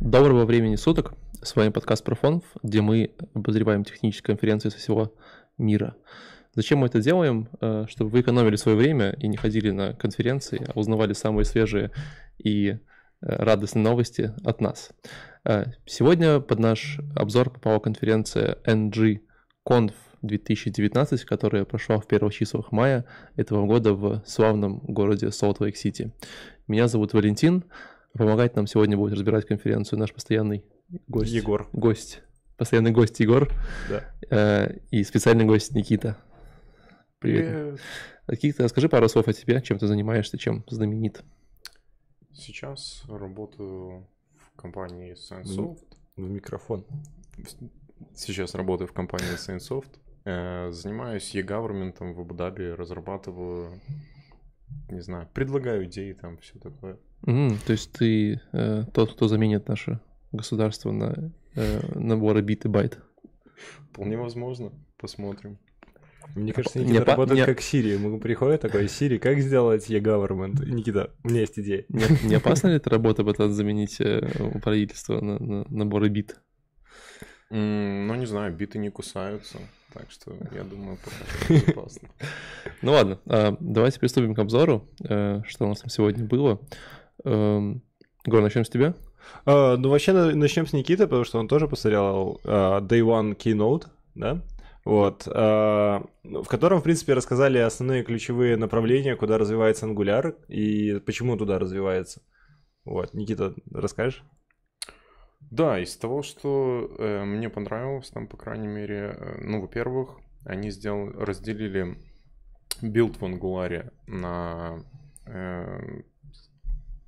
Доброго времени суток. С вами подкаст Профонов, где мы обозреваем технические конференции со всего мира. Зачем мы это делаем? Э, чтобы вы экономили свое время и не ходили на конференции, а узнавали самые свежие и э, радостные новости от нас. Э, сегодня под наш обзор попала конференция NG Conf 2019, которая прошла в первых числах мая этого года в славном городе Солт-Лейк-Сити. Меня зовут Валентин, Помогать нам сегодня будет разбирать конференцию наш постоянный гость. Егор. Гость. Постоянный гость Егор. Да. Э, и специальный гость Никита. Привет. Привет. расскажи пару слов о тебе, чем ты занимаешься, чем знаменит. Сейчас работаю в компании ScienceSoft. В микрофон. Сейчас работаю в компании ScienceSoft. Э, занимаюсь e-government в Абу-Даби, разрабатываю, не знаю, предлагаю идеи там, все такое. Mm, то есть ты э, тот, кто заменит наше государство на э, наборы бит и байт? Вполне возможно. Посмотрим. Мне кажется, Никита не, работает не... как Siri. Ему приходит такой, Siri, как сделать e-government? Никита, у меня есть идея. Не, не опасна ли эта работа пытаться заменить э, правительство на, на наборы бит? Mm, ну, не знаю, биты не кусаются. Так что я думаю, пока опасно. Ну ладно, а, давайте приступим к обзору, э, что у нас там сегодня было. Эм, Гор, начнем с тебя? Uh, ну, вообще, начнем с Никиты, потому что он тоже посмотрел uh, Day One Keynote, да? Вот, uh, в котором, в принципе, рассказали основные ключевые направления, куда развивается Angular и почему туда развивается. Вот, Никита, расскажешь? Да, из того, что э, мне понравилось, там, по крайней мере, э, ну, во-первых, они сделали, разделили build в Angular на э,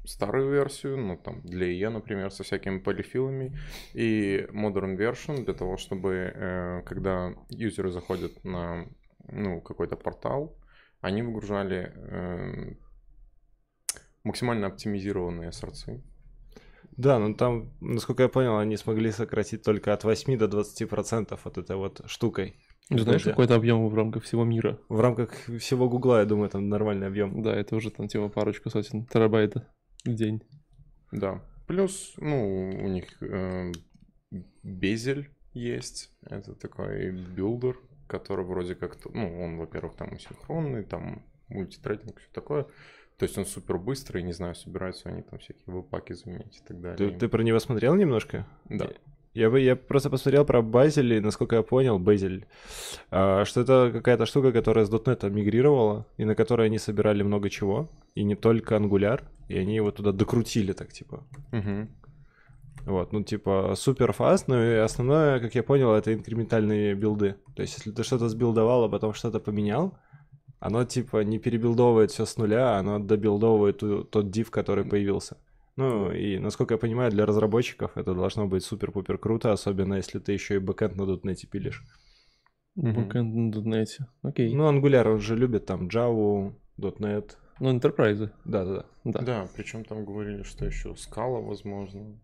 старую версию, ну там для IE, например, со всякими polyfill ами, и modern version для того, чтобы э, когда юзеры заходят на ну, какой-то портал, они выгружали э, максимально оптимизированные сорцы. Да, ну там, насколько я понял, они смогли сократить только от 8 до 20% от этой вот штукой. Ты знаешь, какой-то объем в рамках всего мира? В рамках всего Гугла, я думаю, там нормальный объем. Да, это уже там тема парочку сотен терабайта в день. Да. Плюс, ну, у них э, Bazel есть. Это такой builder, который вроде как, ну, он, во-первых, там синхронный, там multithreading, все такое. То есть он супер быстрый, не знаю, собираются они там всякие веб-паки заменить и так далее. Ты, ты про него смотрел немножко? Да. Я, бы, я просто посмотрел про Базель, и, насколько я понял, Базель, а, что это какая-то штука, которая с .NET мигрировала, и на которой они собирали много чего, и не только Angular, и они его туда докрутили так, типа. Угу. Вот, ну, типа, супер фаст, но и основное, как я понял, это инкрементальные билды. То есть, если ты что-то сбилдовал, а потом что-то поменял, оно, типа, не перебилдовывает все с нуля, оно добилдовывает тот diff, который появился. Ну, и, насколько я понимаю, для разработчиков это должно быть супер-пупер круто, особенно если ты еще и бэкэнд на .NET пилишь. Бэкэнд на .NET, окей. Ну, Angular он же любит там Java, .NET. Ну, Enterprise. Да-да-да. Да, да причем там говорили, что еще Scala возможно.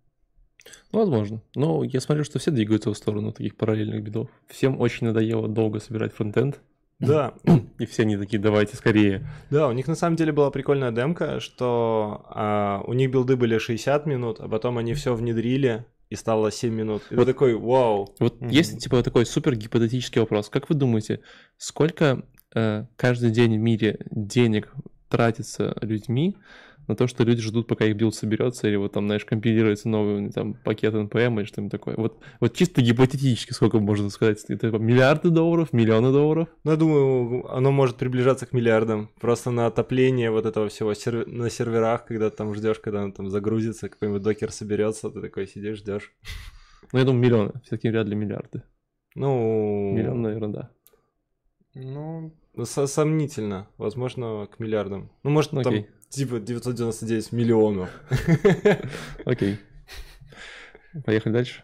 Ну, возможно. Но я смотрю, что все двигаются в сторону таких параллельных билдов. Всем очень надоело долго собирать фронтенд. Да. И все они такие, давайте скорее. Да, у них на самом деле была прикольная демка, что а, у них билды были 60 минут, а потом они все внедрили, и стало 7 минут. И вот такой, вау. Вот mm-hmm. есть типа такой супер гипотетический вопрос. Как вы думаете, сколько э, каждый день в мире денег тратится людьми на то, что люди ждут, пока их билд соберется, или вот там, знаешь, компилируется новый там, пакет NPM или что-нибудь такое. Вот, вот чисто гипотетически сколько можно сказать? Это миллиарды долларов, миллионы долларов? Ну, я думаю, оно может приближаться к миллиардам. Просто на отопление вот этого всего сер... на серверах, когда ты там ждешь, когда он там загрузится, какой-нибудь докер соберется, ты такой сидишь, ждешь. Ну, я думаю, миллионы. Все-таки вряд ли миллиарды. Ну... Миллион, наверное, да. Ну, сомнительно. Возможно, к миллиардам. Ну, может, ну, там Типа 999 миллионов. Окей. Поехали дальше.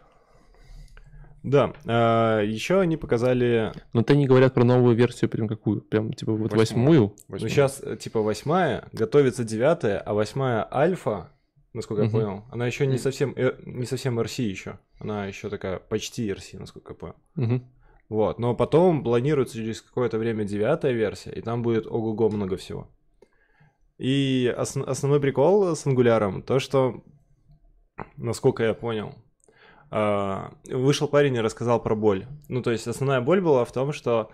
Да, а, еще они показали... Но ты не говорят про новую версию, прям какую? Прям типа вот восьмую? Ну сейчас э, типа восьмая, готовится девятая, а восьмая альфа, насколько я понял, она еще не совсем, э, не совсем RC еще. Она еще такая почти RC, насколько я понял. Вот, но потом планируется через какое-то время девятая версия, и там будет ого-го много всего. И ос- основной прикол с ангуляром то, что насколько я понял. А, Вышел парень и рассказал про боль. Ну, то есть основная боль была в том, что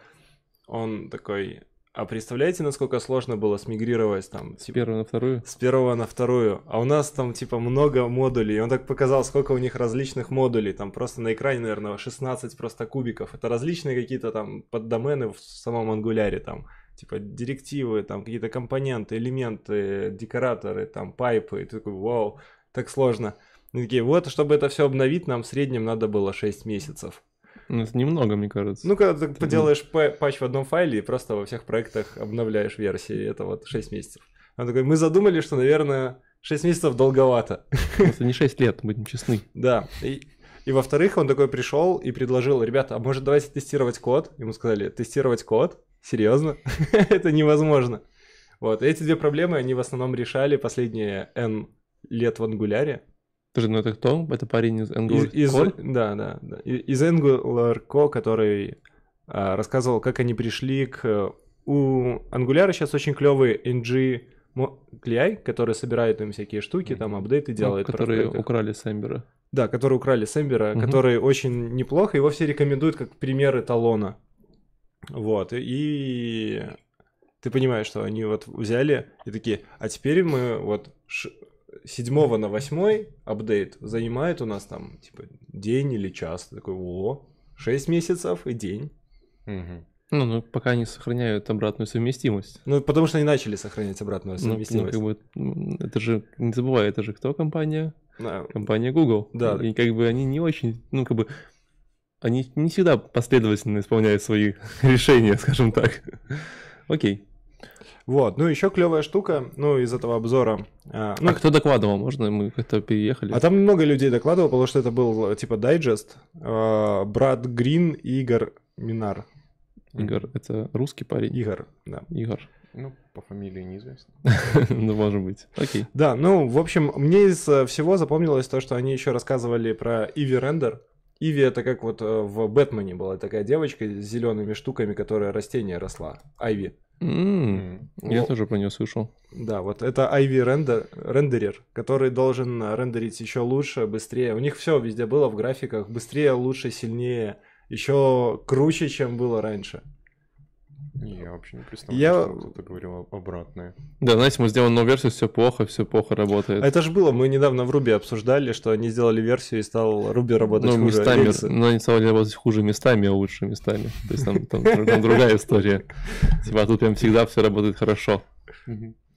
он такой, а представляете, насколько сложно было смигрировать там С первой на вторую. с первого на вторую, а у нас там типа много модулей, и он так показал, сколько у них различных модулей, там просто на экране, наверное, 16 просто кубиков, это различные какие-то там поддомены в самом ангуляре, там типа директивы, там какие-то компоненты, элементы, декораторы, там пайпы, и ты такой, вау, так сложно. И такие, вот, чтобы это все обновить, нам в среднем надо было 6 месяцев. Ну, это немного, мне кажется. Ну, когда ты поделаешь па- патч в одном файле и просто во всех проектах обновляешь версии, это вот 6 месяцев. Он такой, мы задумали, что, наверное, 6 месяцев долговато. Это не 6 лет, будем честны. Да. И, и во-вторых, он такой пришел и предложил, ребята, а может давайте тестировать код? Ему сказали, тестировать код? Серьезно? Это невозможно. Вот, и эти две проблемы они в основном решали последние N лет в ангуляре. Подожди, ну это кто? Это парень из Из, Angular из- Core? да, да, да. И- Из Angular Co, который а, рассказывал, как они пришли к... У Angular сейчас очень клевый NG CLI, который собирает им всякие штуки, там апдейты Ну, делает. в которые украли с Эмбера. Да, который украли с Эмбера, Мгм. который очень неплохо, его все рекомендуют как пример эталона. Вот, и ты понимаешь, что они вот взяли и такие, а теперь мы вот ш- 7 на 8 апдейт занимает у нас там, типа, день или час. Ты такой, о, 6 месяцев и день. Мгм. Ну, ну, пока они сохраняют обратную совместимость. Ну, потому что они начали сохранять обратную Ну, ну, совместимость. как бы, это же, не забывай, это же кто компания? Да. Компания Google. Да. И как бы они не очень, ну, как бы, они не всегда последовательно исполняют свои решения, скажем так. Окей. Вот, ну еще клевая штука, ну, из этого обзора. а, ну, а кто докладывал? Можно мы как-то переехали? А там много людей докладывало, потому что это был типа дайджест. Э, Брат Грин и Игорь Минар. Игорь, это русский парень? Игорь, да. Игорь. Ну, по фамилии неизвестно. Ну, может быть. Окей. Да, ну, в общем, мне из э, всего запомнилось то, что они еще рассказывали про Иви Рендер. Иви это как вот э, в Бэтмене была такая девочка с зелеными штуками, которая растение росла. Айви. М. Я тоже про нее слышал. Да, вот это Айви рендер, рендерер, который должен э, рендерить еще лучше, быстрее. У них все везде было в графиках. Быстрее, лучше, сильнее. Еще круче, чем было раньше. Не, Я вообще не представляю, Я- что кто-то говорил обратное. Да, знаете, мы сделали новую версию, все плохо, все плохо работает. А это же было, мы недавно в Руби обсуждали, что они сделали версию и стал Руби работать Ну, хуже. местами, Рельсы. но они стали работать хуже местами, а лучше местами. То есть там, там, там другая история. Типа, а тут прям всегда все работает хорошо.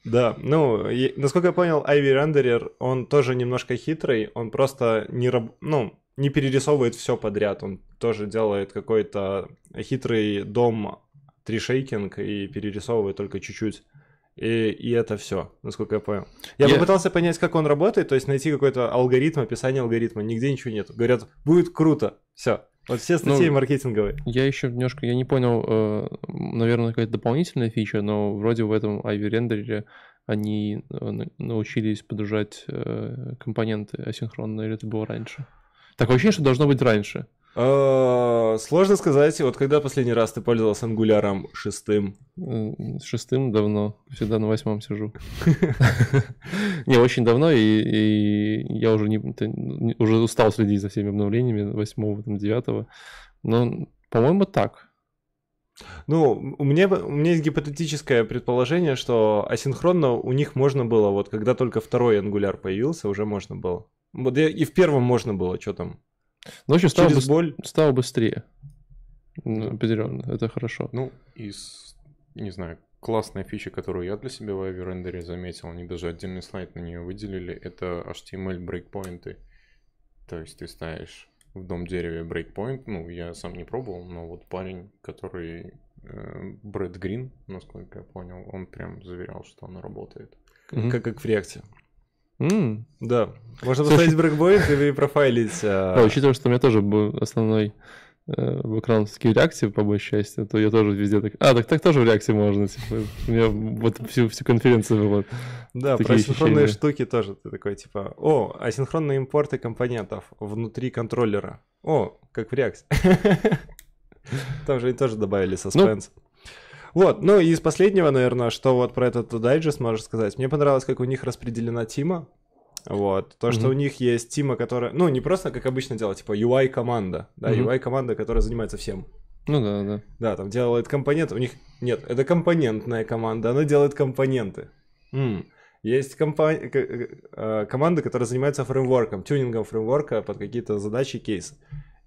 Да, ну, и- насколько я понял, Айви Рендерер, он тоже немножко хитрый, он просто не, раб- ну, не перерисовывает все подряд, он тоже делает какой-то хитрый дом тришейкинг и перерисовывает только чуть-чуть. И, и это все, насколько я понял. Я Я- попытался понять, как он работает, то есть найти какой-то алгоритм, описание алгоритма, нигде ничего нет. Говорят, будет круто, все. Вот все статьи Ну, маркетинговые. Я еще немножко, я не понял, э, наверное, какая-то дополнительная фича, но вроде в этом Ivy рендере они э, на- научились подгружать э, компоненты асинхронно, или это было раньше? Такое ощущение, что должно быть раньше. А, Сложно сказать, вот когда последний раз ты пользовался ангуляром шестым? Э, Шестым давно, всегда на восьмом сижу. Не, очень давно, и, я уже не, уже устал следить за всеми обновлениями восьмого, там, девятого. Но, по-моему, так. Ну, у меня, у меня есть гипотетическое предположение, что асинхронно у них можно было, вот когда только второй ангуляр появился, уже можно было. Вот и в первом можно было, что там, Ну, в общем, стало, через быс- боль. стало быстрее. Ну, определенно, это хорошо. Ну, из, не знаю, классная фича, которую я для себя в рендере заметил, они даже отдельный слайд на нее выделили, это HTML брейкпоинты. То есть ты ставишь в дом дереве брейкпоинт, ну, я сам не пробовал, но вот парень, который э, Брэд Грин, насколько я понял, он прям заверял, что оно работает. Мгм. Как, как в реакте. М. Да. Можно Слушай- поставить брейкпоинт и профайлить. а, Да, учитывая, что у меня тоже был основной э, бэкграунд в реакции, по большей части, то я тоже везде так... А, так, так тоже в реакции можно. Типа, у меня вот всю, всю конференцию было. Да, про ощущения. штуки тоже. Ты такой, типа, о, асинхронные импорты компонентов внутри контроллера. О, как в реакте. Там же они тоже добавили саспенс. Вот, ну и из последнего, наверное, что вот про этот дайджест можешь сказать. Мне понравилось, как у них распределена тима. Вот. То, что Мгм. у них есть тима, которая... Ну, не просто, как обычно делать, типа UI-команда. Да, Мгм. UI-команда, которая занимается всем. Ну да, да. Да, там делает компоненты. У них... Нет, это компонентная команда. Она делает компоненты. М. Есть компа- к- э, команда, которая занимается фреймворком, тюнингом фреймворка под какие-то задачи, кейсы.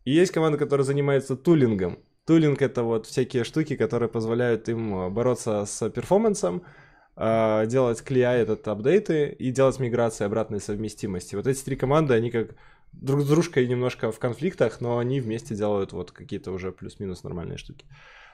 И есть команда, которая занимается тулингом. Тулинг — это вот всякие штуки, которые позволяют им э, бороться с перформансом, э, делать клея этот апдейты и делать миграции обратной совместимости. Вот эти три команды, они как друг с дружкой немножко в конфликтах, но они вместе делают вот какие-то уже плюс-минус нормальные штуки.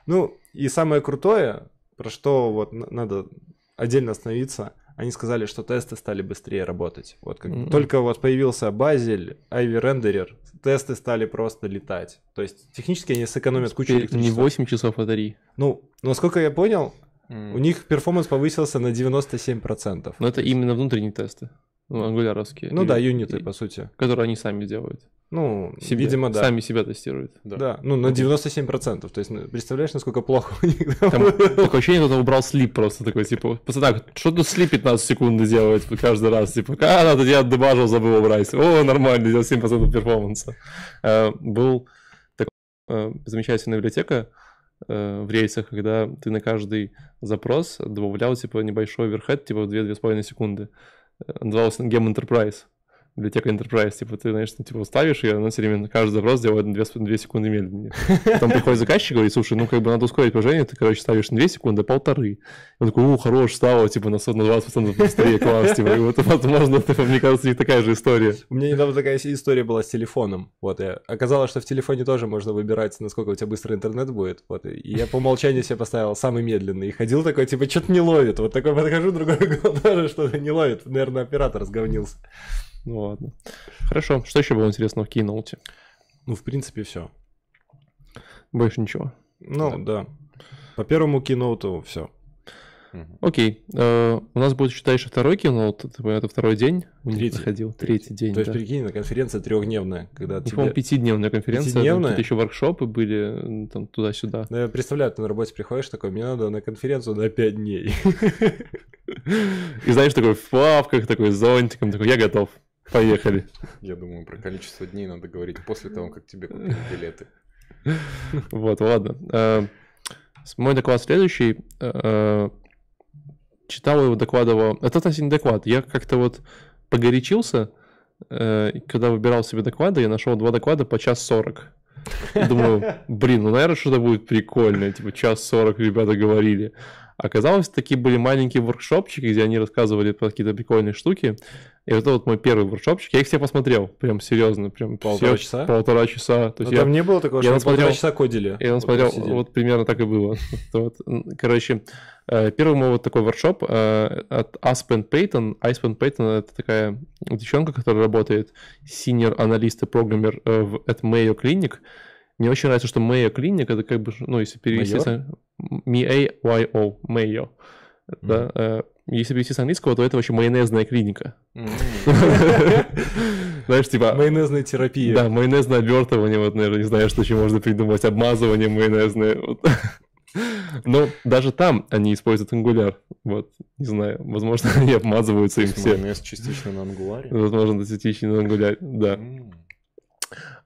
Ну, и самое крутое, про что вот надо отдельно остановиться, они сказали, что тесты стали быстрее работать. Вот как Мгм. только вот появился Базель, Ivy Renderer, тесты стали просто летать. То есть технически они сэкономят кучу Теперь не электричества. 8 часов, а 3. Ну, насколько я понял, М. у них перформанс повысился на 97%. Но это именно внутренние тесты. Ну, ангуляровские. Ну И- да, юниты, и- по сути. Которые они сами делают. Ну, Себе. видимо, да. Сами себя тестируют. Да. Да, ну на 97%. То есть, ну, представляешь, насколько плохо у них там такое ощущение, кто-то убрал слип просто такой, типа, пацаны, что тут слип 15 секунд делает каждый раз? Типа, а, надо, я дебажил, забыл убрать. О, нормально, 97% перформанса. Э, Был такой э, замечательная библиотека э, в рейсах, когда ты на каждый запрос добавлял, типа, небольшой оверхед, типа, 2-2,5 секунды. Э, Назывался Gem Enterprise. Библиотека Enterprise, типа, ты, знаешь, типа, ставишь, и она все время на каждый запрос делает на 2, 2 секунды медленнее. Потом приходит заказчик и говорит, слушай, ну, как бы надо ускорить приложение, ты, короче, ставишь не 2 секунды, а полторы. Он такой, у, хорош, стало, типа, на 100 на 20% быстрее, класс, типа, и вот, возможно, типа, мне кажется, у них такая же история. У меня недавно такая история была с телефоном. Вот, и оказалось, что в телефоне тоже можно выбирать, насколько у тебя быстрый интернет будет. Вот, и я по умолчанию себе поставил самый медленный. И ходил такой, типа, что-то не ловит. Вот такой подхожу, другой тоже что-то не ловит. Наверное, оператор сговнился. Ну, ладно. Хорошо, что еще было интересного в Keynote? Ну, в принципе, все. Больше ничего. Ну, да. По первому киноуту все. Окей, э, у нас будет еще дальше второй Keynote, это, второй день у них Третий. проходил, третий день, То есть, да. прикинь, на конференция трехдневная, когда Ну, тебе... по-моему, пятидневная конференция, Пятидневная? тут еще воркшопы были, там, туда-сюда. Ну, я представляю, ты на работе приходишь такой, мне надо на конференцию на 5 дней. И знаешь, такой в плавках, такой с зонтиком, такой, я готов, поехали. Я думаю, про количество дней надо говорить после того, как тебе купили билеты. Вот, ладно. Э, Мой доклад следующий. Э, Читал его, докладывал. Это, кстати, не доклад. Я как-то вот погорячился, э, когда выбирал себе доклады, я нашел два доклада по час сорок. Думаю, блин, ну, наверное, что-то будет прикольное. Типа, час сорок ребята говорили. Оказалось, такие были маленькие воркшопчики, где они рассказывали про какие-то прикольные штуки. И вот это вот мой первый воркшопчик. Я их все посмотрел. Прям серьезно. Прям Полтора все- часа? Полтора часа. То Но есть я там не было такого, я что мы полтора часа кодили. я Вот смотрел, сидели. вот примерно так и было. Вот. Короче, э, первый мой вот такой воркшоп э, от Aspen Payton. Aspen Payton — это такая девчонка, которая работает senior аналист и программер э, в at Mayo Clinic. Мне очень нравится, что Mayo Clinic — это как бы, ну, если перевести... Майор? M-A-Y-O, Mayo. Да, э, если перевести с английского, то это вообще майонезная клиника. Знаешь, типа... Майонезная терапия. Да, майонезное обертывание, вот, наверное, не знаю, что еще можно придумать, обмазывание майонезное. Но даже там они используют ангуляр. Вот, не знаю, возможно, они обмазываются им все. Майонез частично на ангуларе. Возможно, десятичный на ангуляр, да.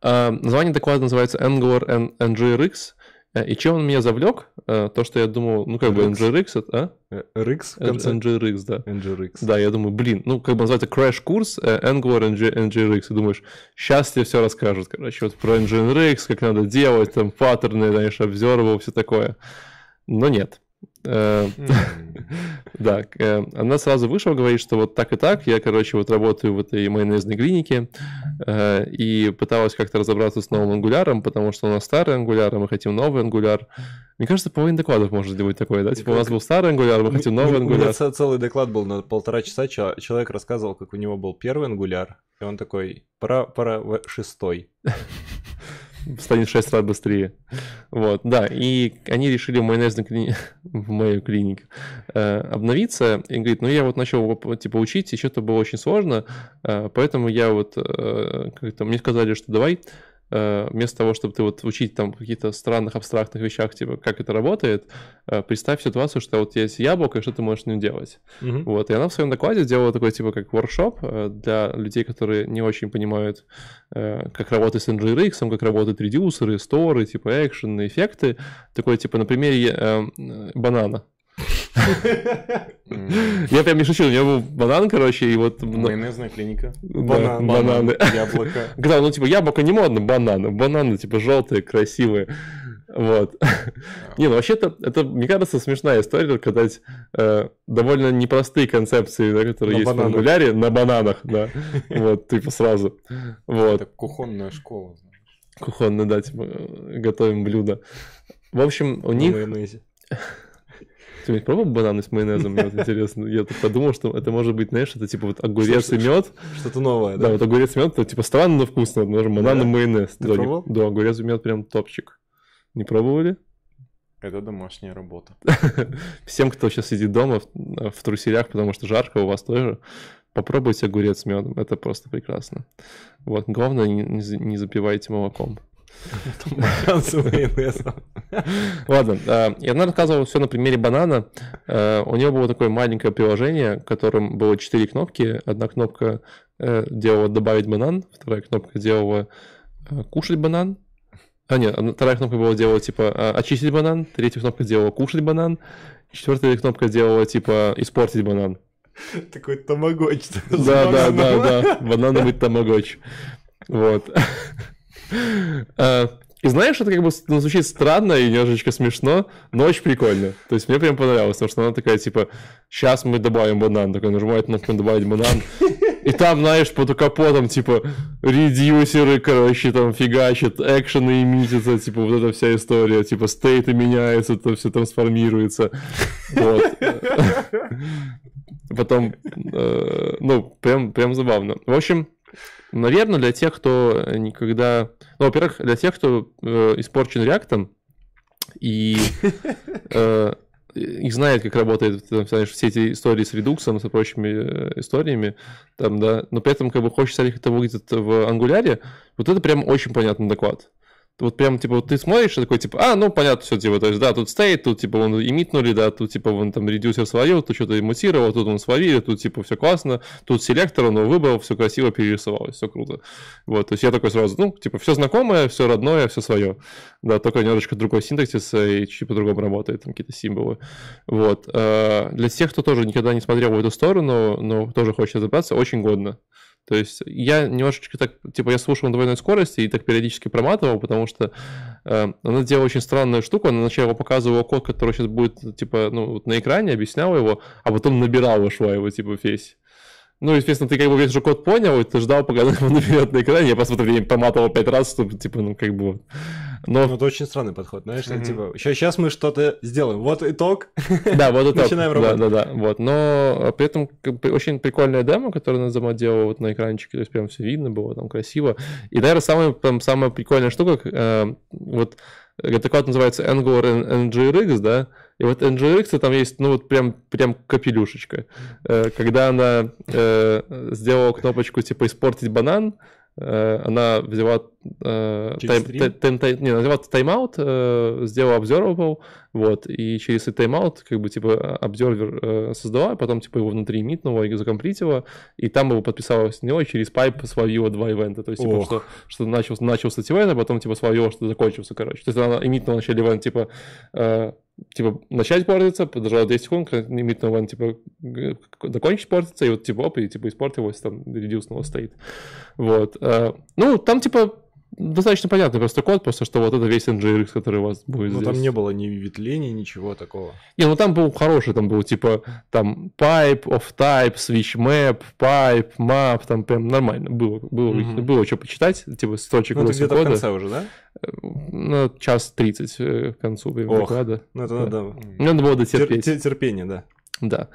А, название доклада называется Angular and NGRX. Э, И чем он меня завлек? Э, То, что я думал, ну как бы RX. NGRX, это, Э, RX в а? конце. NGRX, да. NGRX. Да, я думаю, блин, ну, как бы называется crash-курс э, Angular NG, NGRX, и думаешь, сейчас тебе все расскажут, короче, вот про NGRX, как надо делать, там, паттерны, знаешь, observable, все такое. Но нет. Э. Да, э, она сразу вышла, говорит, что вот так и так, я, короче, вот работаю в этой майонезной клинике, э, и пыталась как-то разобраться с новым ангуляром, потому что у нас старый ангуляр, а мы хотим новый ангуляр. Мне кажется, половина докладов может быть такое, да? Типа, у нас был старый ангуляр, мы хотим новый У меня ангуляр. целый доклад был на полтора часа. чел- Человек рассказывал, как у него был первый ангуляр, и он такой, пора, пора шестой. станет в 6 раз быстрее. Вот, да, и они решили в майонезной клини... в мою клинику э, обновиться, и говорит, ну я вот начал типа, учить, и что-то было очень сложно, э, поэтому я вот, э, как-то, мне сказали, что давай вместо того, чтобы ты вот учить там каких-то странных абстрактных вещах, типа, как это работает, э, представь ситуацию, что вот есть яблоко, и что ты можешь с ним делать. Мгм. Вот, и она в своем докладе сделала такой, типа, как воркшоп э, для людей, которые не очень понимают, э, как работать с NGRX, как работают редюсеры, сторы, типа, экшен, эффекты. Такой, типа, на примере э, банана. Я прям не шучу, у него был банан, короче, и вот... Майонезная клиника. банан, бананы. Яблоко. Когда, ну, типа, яблоко не модно, бананы. Бананы, типа, желтые, красивые. Вот. Не, ну вообще-то, это, мне кажется, смешная история, когда э, довольно непростые концепции, да, которые На есть бананах. в ангуляре, на бананах, да. Вот, типа сразу. Вот. Это кухонная школа. Кухонно, да, типа, э, готовим блюдо. В общем, у На них... ведь пробовал бананы с майонезом? Мне вот интересно. Я тут подумал, что это может быть, знаешь, это типа вот огурец и мед. Что-то новое, Да, да? вот огурец и мед, это типа странно, но вкусно. Даже банан и Да? майонез. Ты Да, не- пробовал? Да, огурец и мед прям топчик. Не пробовали? Это домашняя работа. Всем, кто сейчас сидит дома в, в труселях, потому что жарко, у вас тоже, попробуйте огурец с медом. Это просто прекрасно. Вот, главное, не, не запивайте молоком. Ладно, э, и она рассказывала все на примере банана. Э, У нее было такое маленькое приложение, в котором было четыре кнопки. Одна кнопка э, делала «добавить банан», вторая кнопка делала э, «кушать банан». А нет, вторая кнопка была делала типа э, «очистить банан», третья кнопка делала «кушать банан», четвертая кнопка делала типа «испортить банан». Такой тамагоч. Да, да, да, да. Банановый тамагоч. Вот. Э, И знаешь, это как бы ну, звучит странно и немножечко смешно, но очень прикольно. То есть мне прям понравилось, потому что она такая, типа, сейчас мы добавим банан. Такой нажимает кнопку добавить банан. И там, знаешь, под капотом, типа, редюсеры, короче, там фигачат, экшены имитятся, типа, вот эта вся история, типа, стейты меняются, это все трансформируется. Вот. Потом, э, ну, прям, прям забавно. В общем, наверное, для тех, кто никогда... Ну, во-первых, для тех, кто э, испорчен реактом и, э, и знает, как работает, там, знаешь, все эти истории с редуксом, с прочими э, историями, там, да, но при этом как бы хочется, как это выглядит в ангуляре, вот это прям очень понятный доклад. Вот прям, типа, вот ты смотришь и такой, типа, а, ну, понятно, все, типа, то есть, да, тут стоит, тут, типа, вон имитнули, да, тут, типа, вон там редюсер свалил, тут что-то иммутировал, тут он свалили, тут, типа, все классно, тут селектор, он его выбрал, все красиво перерисовалось, все круто. Вот, то есть я такой сразу, ну, типа, все знакомое, все родное, все свое. Да, только немножечко другой синтаксис э, и чуть по-другому работает, там какие-то символы. Вот. э, Для тех, кто тоже никогда не смотрел в эту сторону, но тоже хочет разобраться, очень годно. То есть я немножечко так, типа, я слушал на двойной скорости и так периодически проматывал, потому что э, она делала очень странную штуку. Она сначала показывала код, который сейчас будет, типа, ну, вот на экране, объясняла его, а потом набирала шла его, типа, весь. Ну, естественно, ты как бы весь же код понял, и ты ждал, пока он наберет на экране. Я просто время поматывал пять раз, чтобы, типа, ну, как бы... Но Ну, это очень странный подход, знаешь, Мгм. типа, сейчас мы что-то сделаем, вот итог. Да, вот это. Начинаем да, работать. Да, да, вот. Но э, при этом очень прикольная демо, которую Назама делала вот на экранчике, то есть прям все видно было, там красиво. И, наверное, самая, там, самая прикольная штука, э, вот этот код называется Angular NGRX, да, и вот NGRX там есть, ну вот прям, прям капелюшечка. Э, Когда она э, сделала кнопочку типа «испортить банан», она взяла э, тайм- тайм- тай- не, она взяла тайм-аут, э, сделала observable, вот, и через этот тайм-аут, как бы, типа, observer э, создала, а потом, типа, его внутри эмитнула и закомплитила, и там его подписалась на него, и через pipe словила два ивента, то есть, типа, Ох. что, что начался, начался event, а потом, типа, словила, что закончился, короче. То есть, она эмитнула вначале event, типа, э, типа, начать портиться, подождала 10 секунд, имитный ивент, типа, закончить портиться, и вот, типа, оп, и, типа, испортилось, там, редюснуло стоит. Вот. э, Ну, там, типа, достаточно понятный просто код, просто что вот это весь NGRX, который у вас будет Ну, здесь. там не было ни ветвлений, ничего такого. Не, ну там был хороший, там был типа там pipe, of type, switch map, pipe, map, там прям нормально было, было, Мгм. было что почитать, типа строчек Ну, это где-то в кода. конце уже, да? Ну, час 30 э, к концу Ох. доклада. Ну, это Да. надо... М. Надо было тер- дотерпеть. те- Терпение, да. Да.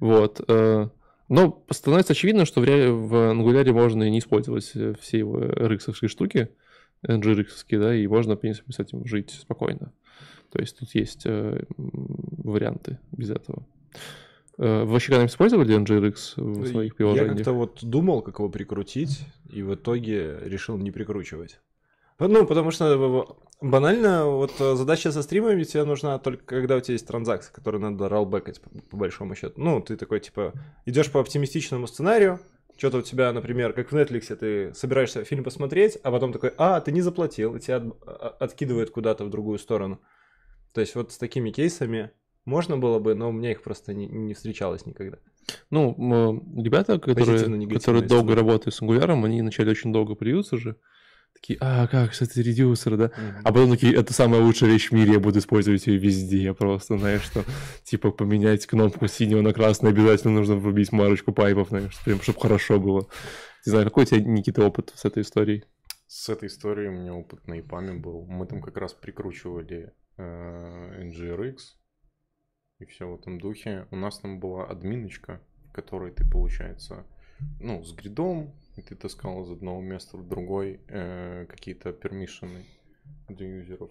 Вот. э, Но становится очевидно, что в, ре- в Angular можно и не использовать э, все его rx штуки, ngrx, да, и можно, в принципе, с этим жить спокойно. То есть тут есть э, варианты без этого. Э, Вы вообще когда-нибудь использовали ngrx в своих Я приложениях? как-то вот думал, как его прикрутить, и в итоге решил не прикручивать. Ну, потому что банально, вот э, задача со стримами тебе нужна только когда у тебя есть транзакция, которую надо роллбекать, по, по большому счету. Ну, ты такой, типа, идешь по оптимистичному сценарию, что-то у тебя, например, как в Netflix, ты собираешься фильм посмотреть, а потом такой, а, ты не заплатил, и тебя от- а- откидывает куда-то в другую сторону. То есть вот с такими кейсами можно было бы, но у меня их просто не, не встречалось никогда. Ну, ребята, которые, которые долго работают с Angular, они вначале очень долго плюются же. Такие, а, как, это редюсер, да? Мгм. А потом такие, это самая лучшая вещь в мире, я буду использовать ее везде. Просто, знаешь, что, типа, поменять кнопку синего на красный обязательно нужно врубить марочку пайпов, знаешь, прям, чтобы хорошо было. Не знаю, какой у тебя, Никита, опыт с этой историей? С этой историей у меня опыт на ИПАМе был. Мы там как раз прикручивали э, NGRX и все в этом духе. У нас там была админочка, в которой ты, получается, ну, с гридом, и ты таскал из одного места в другой э, какие-то пермишины для юзеров.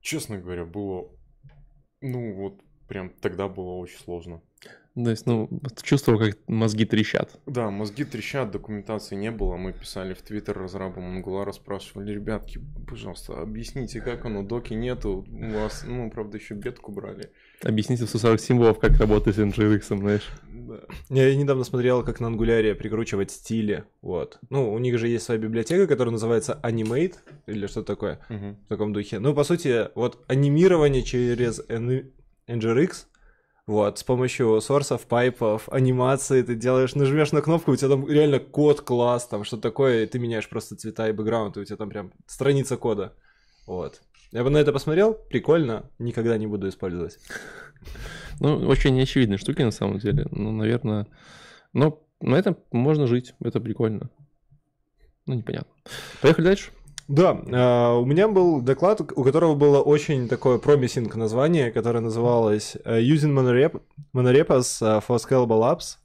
Честно говоря, было, ну, вот прям тогда было очень сложно. То есть, ну, чувствовал, как мозги трещат. Да, мозги трещат, документации не было. Мы писали в Твиттер разрабам Angular, спрашивали, ребятки, пожалуйста, объясните, как оно, доки нету, у вас, ну, правда, еще бетку брали. Объясните в 140 символов, как работать с NGX, знаешь. Да. Я недавно смотрел, как на Angular прикручивать стили. Вот. Ну, у них же есть своя библиотека, которая называется Animate, или что такое Мгм. в таком духе. Ну, по сути, вот анимирование через N- NGRX, вот, с помощью сорсов, пайпов, анимации ты делаешь, нажмешь на кнопку, у тебя там реально код, класс, там что такое, и ты меняешь просто цвета и бэкграунд, и у тебя там прям страница кода. Вот. Я бы на это посмотрел, прикольно, никогда не буду использовать. Ну, очень неочевидные штуки, на самом деле. Ну, наверное... Но на этом можно жить, это прикольно. Ну, непонятно. Поехали дальше. Да, а, у меня был доклад, у которого было очень такое промисинг название, которое называлось э, Using Monorep- Monorepas э, for Scalable Apps.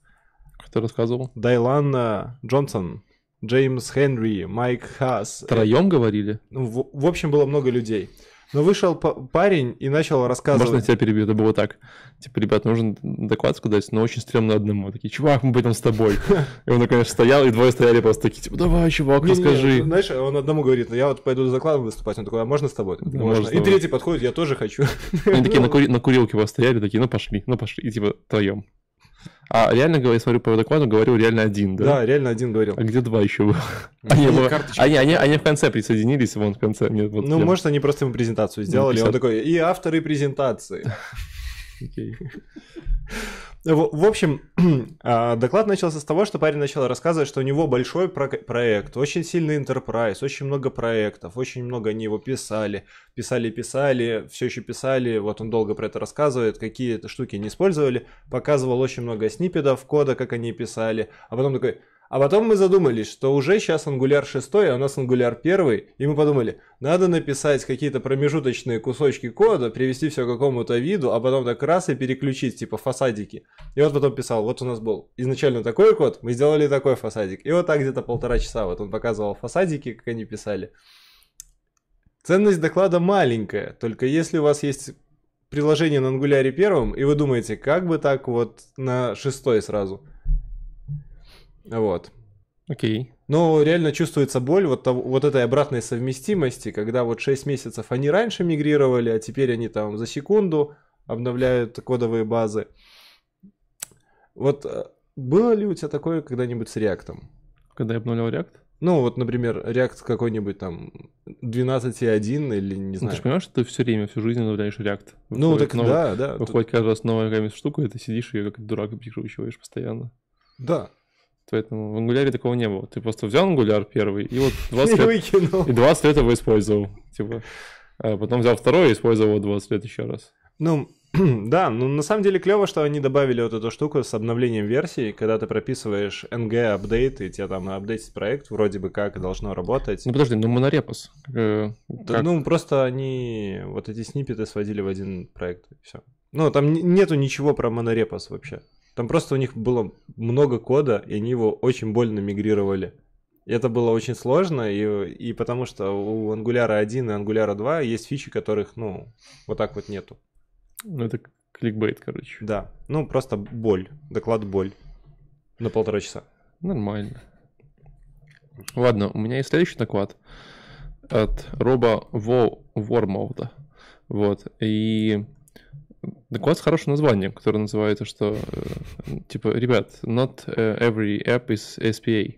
Кто рассказывал? Дайлан э, Джонсон, Джеймс Хенри, Майк Хас. Троем говорили? Ну, В, в общем, было много людей. Но вышел па- парень и начал рассказывать. Можно я тебя перебью? Это было так. Типа, ребят, нужен доклад сказать, но очень стрёмно одному. Такие, чувак, мы пойдем с тобой. И он, конечно, стоял, и двое стояли просто такие, типа, давай, чувак, расскажи. знаешь, он одному говорит, я вот пойду с докладом выступать. Он такой, а можно с тобой? Можно. И третий подходит, я тоже хочу. Они такие на курилке у вас стояли, такие, ну пошли, ну пошли. И типа, втроем. А реально, говорю, смотрю по докладу, говорил реально один, да? Да, реально один говорил. А где два еще было? Ну, Они, они, они, они в конце присоединились, вон в конце. Нет, вот Ну, прям. может, они просто ему презентацию сделали, и он 50. такой, и авторы презентации. Окей. В, общем, а, доклад начался с того, что парень начал рассказывать, что у него большой про- проект, очень сильный enterprise, очень много проектов, очень много они его писали, писали, писали, все еще писали, вот он долго про это рассказывает, какие это штуки они использовали, показывал очень много сниппетов кода, как они писали, а потом такой, а потом мы задумались, что уже сейчас Angular 6, а у нас Angular 1, и мы подумали, надо написать какие-то промежуточные кусочки кода, привести все к какому-то виду, а потом так раз и переключить, типа фасадики. И вот потом писал, вот у нас был изначально такой код, мы сделали такой фасадик. И вот так где-то полтора часа вот он показывал фасадики, как они писали. Ценность доклада маленькая, только если у вас есть приложение на Angular первом, и вы думаете, как бы так вот на шестой сразу. Вот. Окей. Но реально чувствуется боль вот, того- вот этой обратной совместимости, когда вот 6 месяцев они раньше мигрировали, а теперь они там за секунду обновляют кодовые базы. Вот э, было ли у тебя такое когда-нибудь с React? Когда я обновлял React, Ну, вот, например, React какой-нибудь там 12.1 или не ну, ты знаю. же понимаешь, что ты все время, всю жизнь обновляешь React. Ну, Выходит так новый- да, да. тут- Выходит каждый раз новая какая-нибудь штука, и ты сидишь и ее как дурак прикручиваешь постоянно. Да. Поэтому в Angular такого не было. Ты просто взял Angular первый, и вот 20 И лет, и 20 лет его использовал. Типа. А потом взял второй и использовал его 20 лет еще раз. Ну, да, ну на самом деле клево, что они добавили вот эту штуку с обновлением версии, когда ты прописываешь ng апдейт, и тебе там апдейтить проект вроде бы как должно работать. Ну подожди, ну монорепос. э, как? Ну, просто они вот эти сниппеты сводили в один проект, и все. Ну, там нету ничего про монорепос вообще. Там просто у них было много кода, и они его очень больно мигрировали. И это было очень сложно, и, и потому что у Angular 1 и Angular 2 есть фичи, которых, ну, вот так вот нету. Ну это кликбейт, короче. Да, ну просто боль, доклад боль на полтора часа. Нормально. Ладно, у меня есть следующий доклад. от Роба Во Вормолда. Вот. И доклад с хорошим названием, которое называется, что э, типа, ребят, not э, every app is SPA.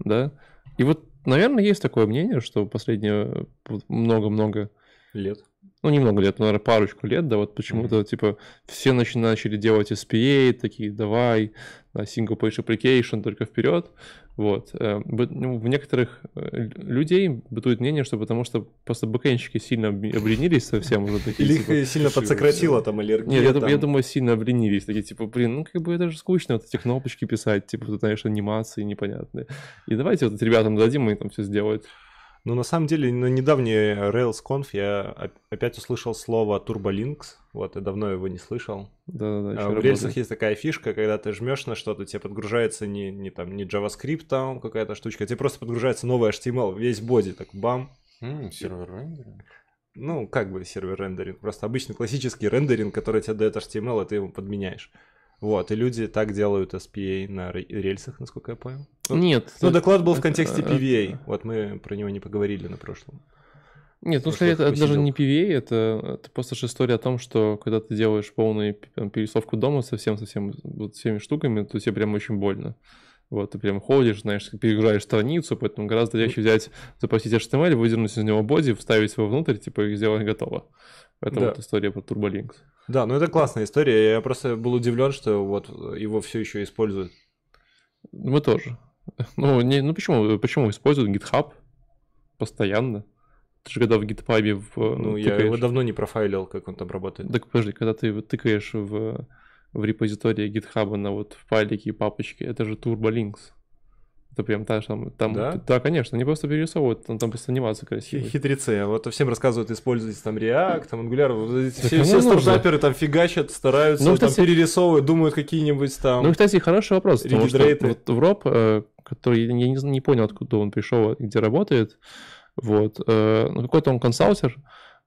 Да? И вот, наверное, есть такое мнение, что последние много-много Лет. ну, немного лет, наверное, парочку лет, да, вот почему-то, типа, все начали делать SPA, такие, давай, да, single page application, только вперед, вот. Э, ну, В некоторых э, людей бытует мнение, что потому что просто бэкэнщики сильно об- обленились совсем уже такие, Или типа, их сильно решили подсократило там аллергия. нет, я, думаю, сильно обленились. Такие, типа, блин, ну как бы это же скучно, вот эти кнопочки писать, типа, тут, знаешь, анимации непонятные. И давайте вот ребятам дадим, и там все сделают. Ну, на самом деле, на недавней RailsConf я оп- опять услышал слово TurboLinks. Вот, я давно его не слышал. Да-да-да, А в работает. рельсах есть такая фишка, когда ты жмешь на что-то, тебе подгружается не, не там не JavaScript там какая-то штучка, тебе просто подгружается новый HTML, весь боди, так бам. М, сервер рендеринг. Ну, как бы сервер рендеринг, просто обычный классический рендеринг, который тебе дает HTML, а ты ему подменяешь. Вот, и люди так делают SPA на ре- рельсах, насколько я понял. Ну, Нет. Ну, это- доклад был в это- контексте это- PVA. Вот мы про него не поговорили на прошлом. Нет, ну скорее это, это даже не. PVA, это, это просто же история о том, что когда ты делаешь полную там, перерисовку дома совсем-совсем вот всеми штуками, то тебе прям очень больно. Вот, ты прям ходишь, знаешь, перегружаешь страницу, поэтому гораздо легче взять, запустить HTML, выдернуть из него боди, вставить его внутрь, типа, и сделать готово. Это Да. вот история про TurboLinks. Да, ну это классная история. Я просто был удивлен, что вот его все еще используют. Мы тоже. Ну, не, ну почему, почему используют GitHub постоянно? Ты же когда в GitHub в, Ну, я тыкаешь- его давно не профайлил, как он там работает. Так подожди, когда ты тыкаешь в, в репозитории GitHub на вот в файлики и папочки, это же TurboLinks. Это прям та же там, там Да? конечно, они просто перерисовывают, там, там просто анимация красивая. Хитрецы. А Вот всем рассказывают, используйте там React, там Angular. Вот эти все, все стартаперы там фигачат, стараются, Ну, там кстати- перерисовывают, думают какие-нибудь там... Ну, кстати, хороший вопрос, потому что вот в Роб, э, который, я не, не понял, откуда он пришел, и где работает, вот, э, ну, какой-то он консалтер,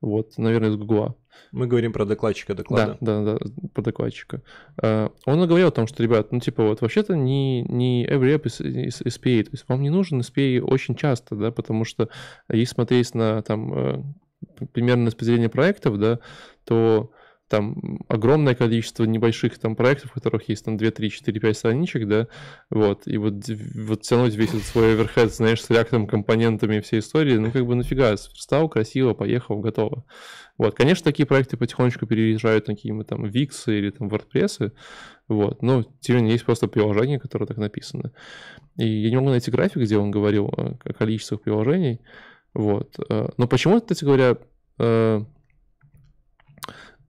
вот, наверное, из Гугла. Мы говорим про докладчика доклада. Да, да, да, про докладчика. Э, Он говорил о том, что, ребят, ну, типа, вот вообще-то не, не every app is, is SPA, то есть вам не нужен SPA очень часто, да, потому что если смотреть на, там, э, примерно с зрения проектов, да, то там огромное количество небольших там проектов, у которых есть там 2, 3, 4, 5 страничек, да, вот, и вот, вот тянуть весь этот свой оверхед, знаешь, с реактом, компонентами всей истории, ну, как бы нафига, встал, красиво, поехал, готово. Вот, конечно, такие проекты потихонечку переезжают на какие-нибудь там Wix или там WordPress, вот, но тем не менее есть просто приложения, которые так написаны. И я не могу найти график, где он говорил о о количествах приложений, вот. э, Но почему-то, кстати говоря, э,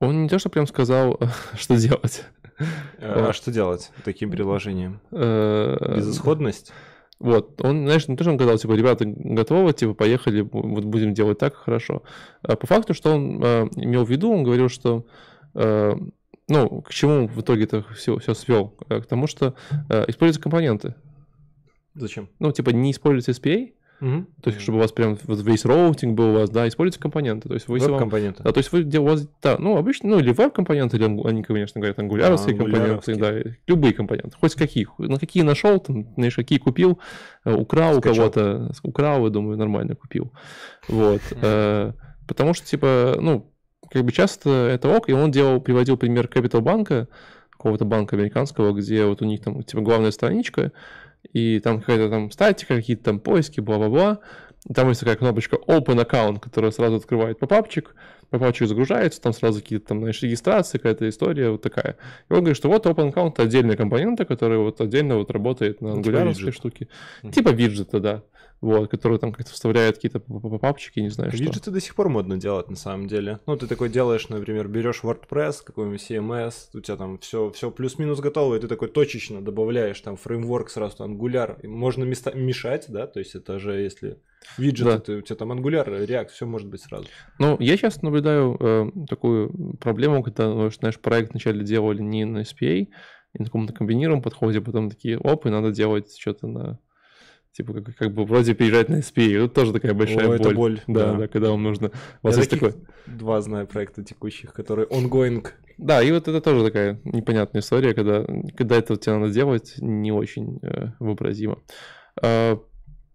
он не то, что прям сказал, что делать. А что делать таким приложением? Э, Безысходность? Вот, он, знаешь, не то, что он сказал, типа, ребята, готовы, типа, поехали, вот будем делать так, хорошо. А по факту, что он э, имел в виду, он говорил, что, э, ну, к чему в итоге это все, все свел? Э, К тому, что э, используются компоненты. Зачем? Ну, типа, не используйте SPA, Мгм. то есть, чтобы у вас прям весь routing был у вас, да, используйте компоненты. То есть, вы, если вам- Веб-компоненты. да, то есть вы где у вас, да, ну, обычно, ну, или веб-компоненты, или они, конечно, говорят, ангуляровские А, компоненты, да, любые компоненты, хоть каких, на какие нашел, там, знаешь, какие купил, э, украл у кого-то, украл, и думаю, нормально купил, вот, э, потому что, типа, ну, как бы часто это ок, и он делал, приводил пример Capital банка, какого-то банка американского, где вот у них там, типа, главная страничка, и там какая-то там статика, какие-то там поиски, бла-бла-бла, там есть такая кнопочка Open Account, которая сразу открывает попапчик, попапчик загружается, там сразу какие-то там, знаешь, регистрации, какая-то история вот такая. И он говорит, что вот Open Account — отдельная компонента, которая вот отдельно вот работает на Ну, типа ангуляровской виджет. штуке. Мгм. Типа виджета, да. Вот, который там как-то вставляет какие-то попапчики, не знаю что. Виджеты до сих пор модно делать на самом деле. Ну, ты такой делаешь, например, берешь WordPress, какой-нибудь CMS, у тебя там все, все плюс-минус готово, и ты такой точечно добавляешь там фреймворк сразу, Angular. И можно места мешать, да, то есть это же если виджеты, Да. ты- у тебя там Angular, React, все может быть сразу. Ну, я сейчас наблюдаю э, такую проблему, когда, ну, знаешь, проект вначале делали не на SPA, и на каком-то комбинированном подходе, потом такие, оп, и надо делать что-то на типа как, как бы вроде переезжать на SPA. Это тоже такая большая О, это боль. боль, Да, да. да, когда вам нужно... У вас Я есть такое... Два знаю проекта текущих, которые ongoing. Да, и вот это тоже такая непонятная история, когда, когда это тебе надо делать, не очень э, вообразимо. А,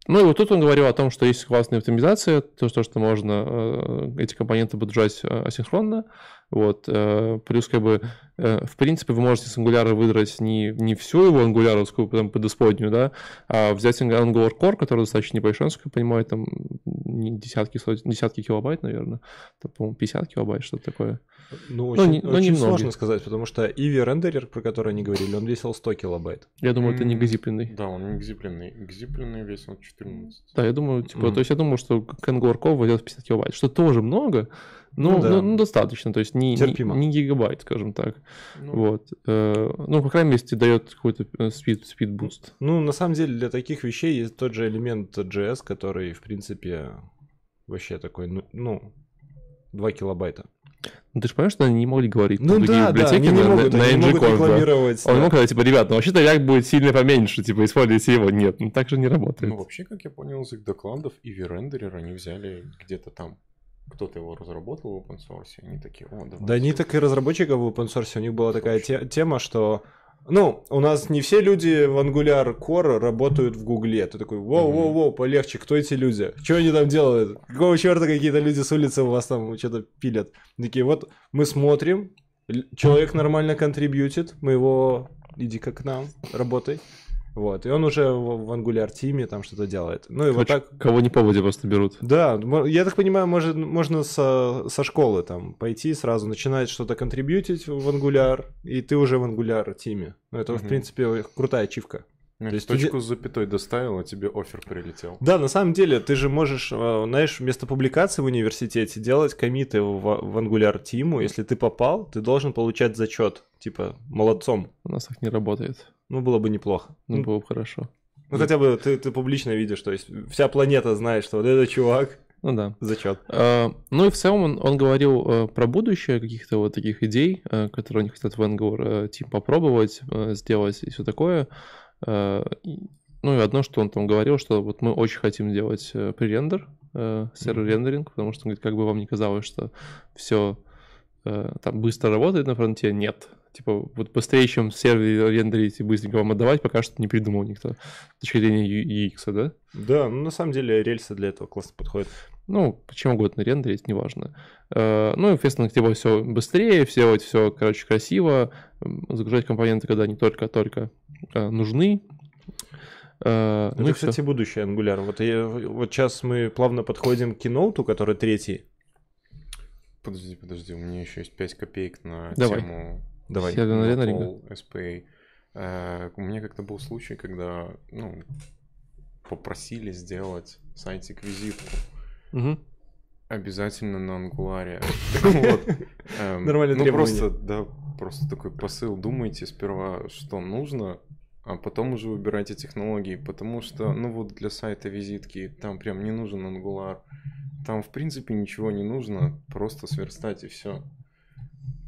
Ну и вот тут он говорил о том, что есть классная оптимизация, то, что, что можно э, эти компоненты подгружать э, асинхронно, вот, э, плюс как бы, в принципе, вы можете с Angular выдрать не, не всю его ангуляровскую там, подисподнюю, да, а взять Angular Core, который достаточно небольшой, насколько я понимаю, там не десятки, сотен, десятки килобайт, наверное, там, по-моему, 50 килобайт, что-то такое. Ну, Ну, очень, не- ну, очень немного. сложно сказать, потому что Иви рендерер, про который они говорили, он весил 100 килобайт. Я думаю, это не М, газипленный. Да, он не гзипленный. Гзипленный весил 14. Да, я думаю, типа, Мгм. то есть я думаю, что к Angular Core войдет в 50 килобайт, что тоже много, но, Ну да. ну, ну, достаточно, то есть не, не, Терпимо. не гигабайт, скажем так. Ну, Вот. Э, Ну, по крайней мере, если дает какой-то speed, speed boost. Ну, на самом деле, для таких вещей есть тот же элемент JS, который, в принципе, вообще такой, ну, ну 2 килобайта. Ну, ты же понимаешь, что они не могли говорить Ну про другие да, да, библиотеки они не на, могут, на, они на не могут да. рекламировать. Он да. мог сказать, типа, ребят, ну вообще-то React будет сильно поменьше, типа, используйте его. Нет, ну так же не работает. Ну, вообще, как я понял из их докладов, Иви рендерер они взяли где-то там. Кто-то его разработал в open source, и они такие, о, давай. Да не так и разработчиков в open source, у них была такая те- тема, что ну, у нас не все люди в Angular Core работают в Гугле. Ты такой, воу-воу-воу, полегче, кто эти люди? Что они там делают? Какого черта какие-то люди с улицы у вас там что-то пилят? Такие, вот мы смотрим, человек нормально контрибьютит, мы его, иди-ка к нам, работай. Вот, и он уже в, в Angular тиме там что-то делает. Ну и вот Короче, так Кого не по воде просто берут. да, я так понимаю, может, можно со, со школы там пойти сразу, начинать что-то контрибьютить в Angular, и ты уже в Angular тиме. Ну, это, в Мгм. принципе, крутая ачивка. Ну, то есть точку с запятой доставил, а тебе офер прилетел. Да, на самом деле, ты же можешь, э, знаешь, вместо публикации в университете делать комиты в, в Angular тиму. Если ты попал, ты должен получать зачет. Типа, молодцом. У нас так не работает. Ну, было бы неплохо. Ну, Ну, было бы хорошо. ну, хотя бы ты, ты публично видишь, то есть вся планета знает, что вот этот чувак Ну да. зачет. А, Ну и в целом он, он говорил э, про будущее, каких-то вот таких идей, э, которые они хотят в Angular э, Team попробовать, э, сделать и все такое. Э, и- Ну и одно, что он там говорил, что вот мы очень хотим делать э, пререндер, э, сервер-рендеринг, потому что, он говорит, как бы вам не казалось, что все там быстро работает на фронте, нет. Типа вот быстрее, чем сервер рендерить и быстренько вам отдавать, пока что не придумал никто. С точки зрения UX, да? Да, ну на самом деле рельсы для этого классно подходят. Ну, чем угодно рендерить, неважно. Э, Ну, естественно, типа все быстрее, сделать все, короче, красиво, загружать компоненты, когда они только-только э, нужны. Э, Это, Ну и кстати, все. будущее Angular. Вот, я- вот сейчас мы плавно подходим к Keynote, который третий. Подожди, подожди, у меня еще есть 5 копеек на Давай. тему Давай. Not рендеринга. all SPA. Э, У меня как-то был случай, когда ну, попросили сделать сайтик-визитку. Мгм. Обязательно на ангуларе. Эм, Нормальное Ну, просто, да, просто такой посыл. Думайте сперва, что нужно, а потом уже выбирайте технологии, потому что, ну вот для сайта визитки там прям не нужен ангулар. Там, в принципе, ничего не нужно, просто сверстать и все.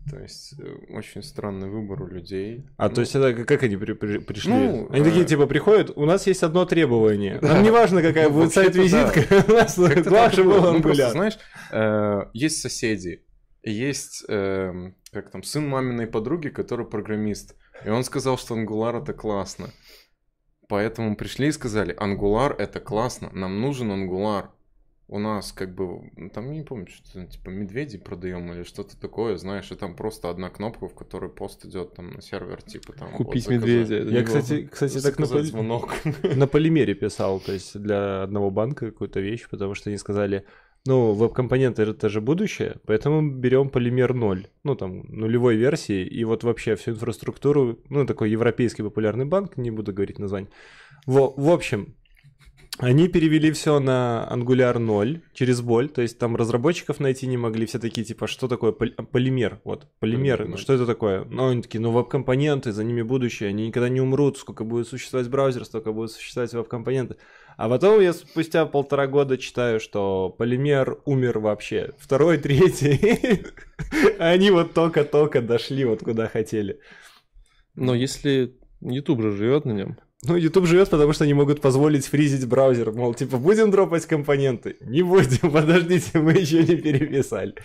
То есть, э, очень странный выбор у людей. А Ну, то есть это как они при- при- пришли? Ну, они такие э, типа приходят, у нас есть одно требование. Нам не важно, какая Ну, будет сайт-визитка, у нас главное, чтобы Ну, просто, Angular. знаешь, э, есть соседи, есть, эм, как там, сын маминой подруги, который программист. И он сказал, что Angular это классно. Поэтому пришли и сказали, Angular это классно, нам нужен Angular. У нас как бы, ну, там я не помню, что типа медведи продаем или что-то такое, знаешь, и там просто одна кнопка, в которой пост идет там на сервер, типа там. вот, Купить заказать- медведя. Я, кстати, кстати, так на, поли- на полимере писал, то есть для одного банка какую-то вещь, потому что они сказали, ну, веб-компоненты это же будущее, поэтому берем полимер 0, ну, там, нулевой версии, и вот вообще всю инфраструктуру, ну, такой европейский популярный банк, не буду говорить название. В, в общем, они перевели все на Angular 0 через боль, то есть там разработчиков найти не могли, все такие типа, что такое пол- полимер? Вот, полимер, Полимер, да. что это такое? Ну, они такие, ну, веб-компоненты, за ними будущее, они никогда не умрут, сколько будет существовать браузер, столько будет существовать веб-компоненты. А потом я спустя полтора года читаю, что полимер умер вообще. Второй, третий. Они вот только-только дошли вот куда хотели. Но если YouTube же живет на нем, Ну, YouTube живет, потому что они могут позволить фризить браузер. Мол, типа, будем дропать компоненты? Не будем, подождите, мы еще не переписали.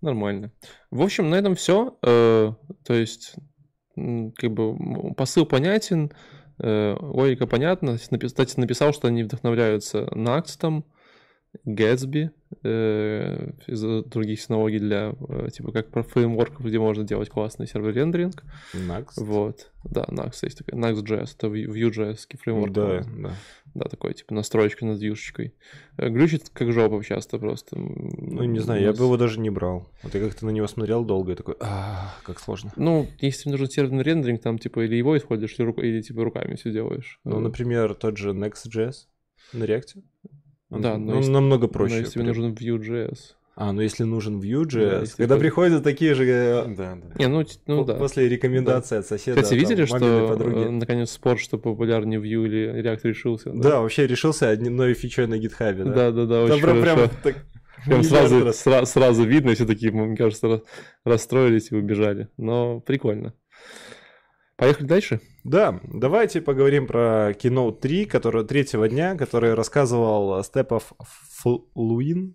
нормально. В общем, на этом все. То есть, как бы посыл понятен. Э, Логика понятна. Напи- Кстати, написал, что они вдохновляются Next, Gatsby, э, из других технологий для, э, типа, как про фреймворков, где можно делать классный сервер-рендеринг. Next. Вот. Да, Next есть такая. Next.js, это Vue- Vue.js фреймворк. Да, по-моему. да. Да, такой, типа, настроечка над вьюшечкой. Э, Глючит как жопа часто просто. Ну, не знаю, я бы его даже не брал. Вот я как-то на него смотрел долго и такой, а, как сложно. Ну, если нужен серверный рендеринг, там, типа, или его используешь, или, типа, руками все делаешь. Ну, например, тот же Next.js на React. Он, Да, но он если- намного но проще. если тебе Прям. нужен Vue.js. А, ну если нужен Да, Vue.js, если когда ты- приходят такие же э, Да, да. Не, ну, ну да. после рекомендации от соседа. Кстати, видели, там, что подруги. э, наконец спор, что популярнее Vue или React решился? Да, вообще решился одной фичой на гитхабе, да? Да, да, да, очень прям, прям хорошо. так Прям сразу, раз. сра- сразу видно, все такие, мне кажется, рас- расстроились и убежали. Но прикольно. Поехали дальше? Да, давайте поговорим про Keynote 3, который третьего дня, который рассказывал Степов Флуин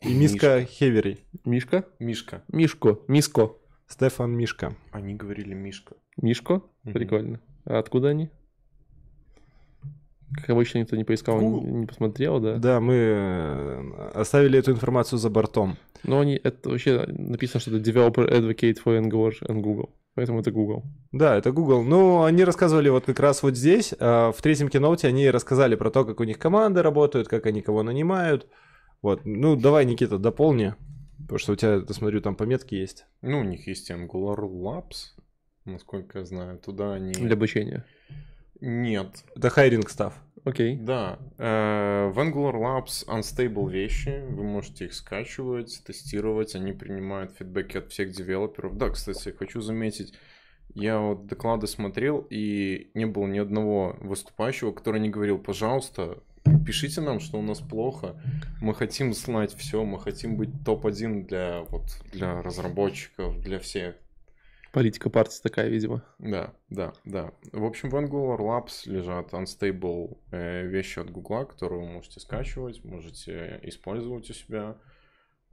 и Миска Хевери. Мишка? Мишка. Мишко. Миско. Стефан Мишка. Они говорили Мишка. Мишко? Прикольно. А откуда они? Как обычно, никто не поискал, не, Google. не посмотрел, да? Да, мы э, оставили эту информацию за бортом. Но они, это вообще написано, что это Developer Advocate for Angular and Google. Поэтому это Google. Да, это Google. Ну, они рассказывали вот как раз вот здесь, а, в третьем киноуте они рассказали про то, как у них команды работают, как они кого нанимают. Вот, ну, давай, Никита, дополни, потому что у тебя, я смотрю, там пометки есть. Ну, у них есть Angular Labs, насколько я знаю. Туда они... Для обучения. Нет. Это хайринг став. Окей. Да. э, В Angular Labs unstable вещи. Вы можете их скачивать, тестировать. Они принимают фидбэки от всех девелоперов. Да, кстати, хочу заметить, я вот доклады смотрел, и не было ни одного выступающего, который не говорил, пожалуйста, пишите нам, что у нас плохо. Мы хотим знать все, мы хотим быть топ-1 для, вот, для разработчиков, для всех. Политика партии такая, видимо. Да, да, да. В общем, в Angular Labs лежат unstable э, вещи от Google, которые вы можете скачивать, можете использовать у себя.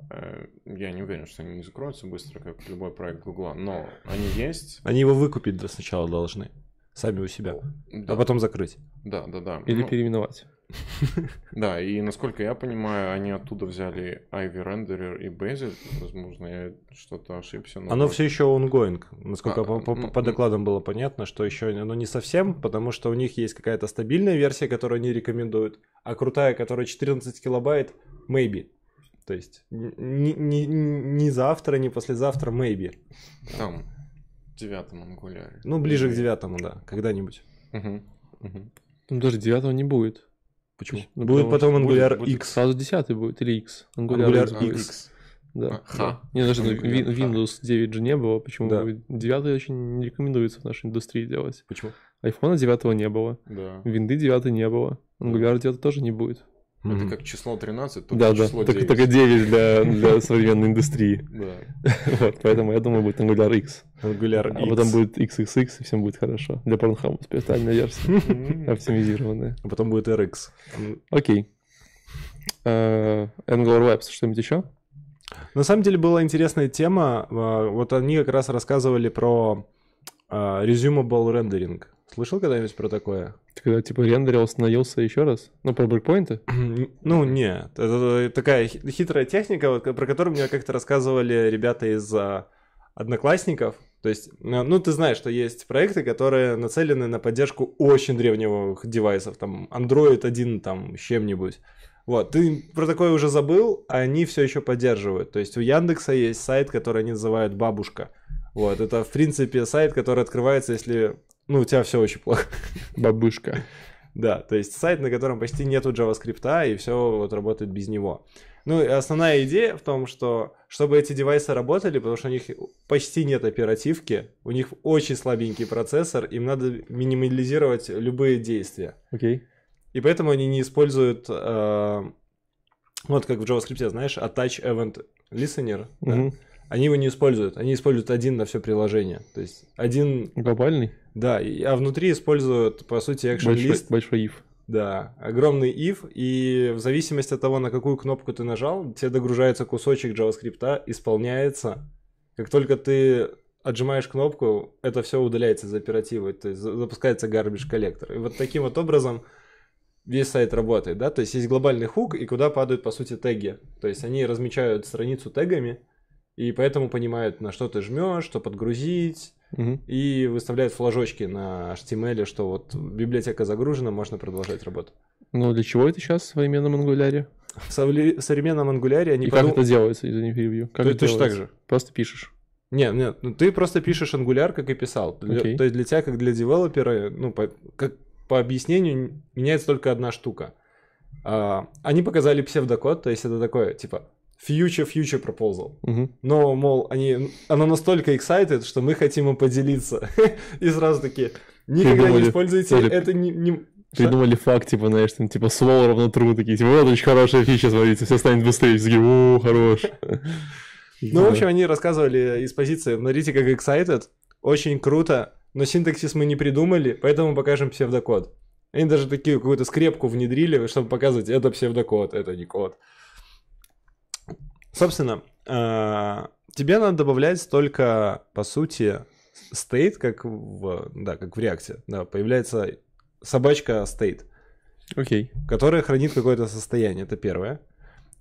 Э, я не уверен, что они не закроются быстро, как любой проект Google, но они есть. Они его выкупить сначала должны. Сами у себя. Да, А потом закрыть. да, да, да. Или Ну, переименовать. Да, и насколько я понимаю, они оттуда взяли Ivy Renderer и Bazel. Возможно, я что-то ошибся. но Оно вот- все еще ongoing. Насколько А, по, по- м, по докладам было понятно, что еще оно не совсем, потому что у них есть какая-то стабильная версия, которую они рекомендуют, а крутая, которая 14 килобайт, maybe. То есть ни, ни, ни завтра, ни послезавтра, maybe. Там, в девятом ангуляре. Ну, ближе к девятому, да, когда-нибудь. Мгм. Ну, даже девятого не будет. Почему? Ну, будет потому потом Angular будет X. Сразу десятый будет, или X. Angular, Angular X. X. Да. А, ха. да. Не, даже Angular Win- ха. Windows 9 же не было. Почему? Да. Девятый очень не рекомендуется в нашей индустрии делать. Почему? Айфона 9 не было. Да. Винды 9 не было. Angular 9 тоже не будет. Это Мгм. как число 13, только Да, да. число Только, 9. только 9 для, для современной индустрии. Да. Вот, поэтому я думаю, будет Angular X. Angular А X. потом будет XXX, и всем будет хорошо. Для Pornhub специальная версия. Оптимизированная. А потом будет RX. Окей. Э, Angular Labs, что-нибудь еще? На самом деле была интересная тема. а, Вот они как раз рассказывали про а, resumable rendering. Слышал когда-нибудь про такое? Ты когда типа рендерил, остановился еще раз? Ну, про брейкпоинты? Ну, нет. Это такая хи- хитрая техника, вот, про которую мне как-то рассказывали ребята из а, одноклассников. То есть, а, ну, ты знаешь, что есть проекты, которые нацелены на поддержку очень древних девайсов, там, Android 1, там, с чем-нибудь. Вот, ты про такое уже забыл, а они все еще поддерживают. То есть у Яндекса есть сайт, который они называют «Бабушка». Вот, это, в принципе, сайт, который открывается, если, ну, у тебя все очень плохо. Бабушка. Да, то есть сайт, на котором почти нету JavaScript, и все вот работает без него. Ну, и основная идея в том, что чтобы эти девайсы работали, потому что у них почти нет оперативки, у них очень слабенький процессор, им надо минимализировать любые действия. Окей. И поэтому они не используют, э, вот как в JavaScript, знаешь, attach event listener, да? Они его не используют, они используют один на все приложение. То есть один, Глобальный? да, и- а внутри используют, по сути, action Большой, большой if. да, огромный if, и в зависимости от того, на какую кнопку ты нажал, тебе догружается кусочек JavaScript, исполняется. Как только ты отжимаешь кнопку, это все удаляется из оперативы, то есть за- запускается garbage коллектор. И вот таким вот образом весь сайт работает, да, то есть есть глобальный хук, и куда падают, по сути, теги. То есть они размечают страницу тегами, и поэтому понимают, на что ты жмешь, что подгрузить, Мгм. и выставляют флажочки на HTML, что вот библиотека загружена, можно продолжать работу. Ну, для чего это сейчас в современном ангуляре? В современном ангуляре они И как подум- это делается, извини, перебью? Как То- это точно так же. Просто пишешь. Нет, нет, ну ты просто пишешь ангуляр, как и писал. Для-. То есть для тебя, как для девелопера, ну, по, как, по объяснению, меняется только одна штука. А, они показали псевдокод, то есть это такое, типа, future future proposal. Мгм. Но, мол, они, оно настолько excited, что мы хотим им поделиться. И сразу такие, никогда не Придумали. используйте, Тоже это не... не- Придумали факт, типа, знаешь, там, типа, slow равно true, такие, типа, вот очень хорошая фича, смотрите, все станет быстрее, все такие, о, хорош. Ну, в общем, они рассказывали из позиции, смотрите, как excited, очень круто, но синтаксис мы не придумали, поэтому покажем псевдокод. Они даже такие какую-то скрепку внедрили, чтобы показывать, это псевдокод, это не код. Собственно, э, тебе надо добавлять только, по сути, state, как в, да, как в реакте. Да, появляется собачка state Окей. которая хранит какое-то состояние, это первое.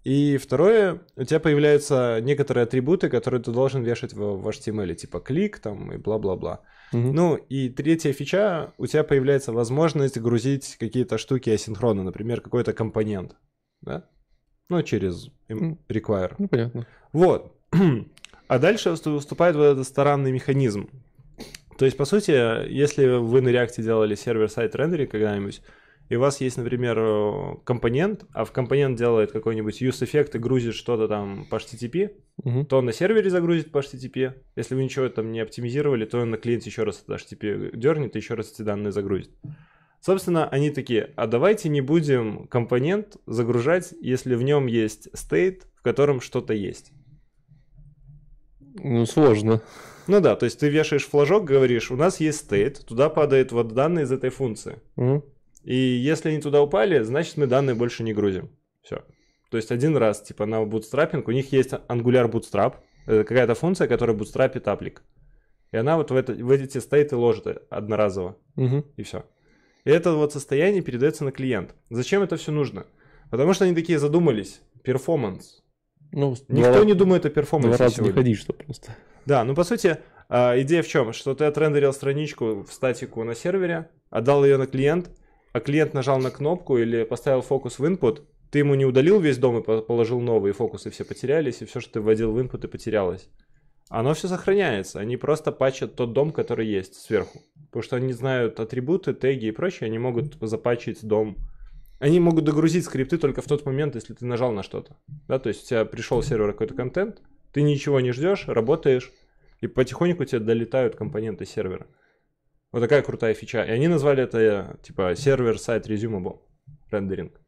И второе, у тебя появляются некоторые атрибуты, которые ты должен вешать в, в HTML, типа клик там и бла-бла-бла. Мгм. Ну и третья фича, у тебя появляется возможность грузить какие-то штуки асинхронно, например, какой-то компонент, да? Ну, через require. Ну, понятно. Вот. А дальше вступает вот этот странный механизм. То есть, по сути, если вы на React делали сервер-сайт рендеринг когда-нибудь, и у вас есть, например, э, компонент, а в компонент делает какой-нибудь use эффект и грузит что-то там по HTTP, Мгм. то он на сервере загрузит по HTTP. Если вы ничего там не оптимизировали, то он на клиенте еще раз это HTTP дернет и еще раз эти данные загрузит. Собственно, они такие, а давайте не будем компонент загружать, если в нем есть state, в котором что-то есть. Ну, сложно. Ну да, то есть ты вешаешь флажок, говоришь, у нас есть state, туда падают вот данные из этой функции. Мгм. И если они туда упали, значит мы данные больше не грузим. Все. То есть один раз, типа на бутстрапинг, у них есть Angular Bootstrap, это какая-то функция, которая бутстрапит аплик. И она вот в, это, в эти стейты ложит одноразово, Мгм. и все. Это вот состояние передается на клиент. Зачем это все нужно? Потому что они такие задумались. Перформанс. Ну, Никто два, не думает о два перформансе раза не сегодня. ходи, что просто. Да, ну по сути, а, идея в чем? Что ты отрендерил страничку в статику на сервере, отдал ее на клиент, а клиент нажал на кнопку или поставил фокус в input, ты ему не удалил весь DOM и по- положил новые фокусы, все потерялись, и все, что ты вводил в input, и потерялось. Оно все сохраняется, они просто патчат тот дом, который есть сверху. Потому что они знают атрибуты, теги и прочее, они могут запатчить дом. Они могут догрузить скрипты только в тот момент, если ты нажал на что-то. Да, то есть у тебя пришел с сервера какой-то контент, ты ничего не ждешь, работаешь, и потихоньку тебе долетают компоненты сервера. Вот такая крутая фича. И они назвали это типа сервер-сайт resumable рендеринг.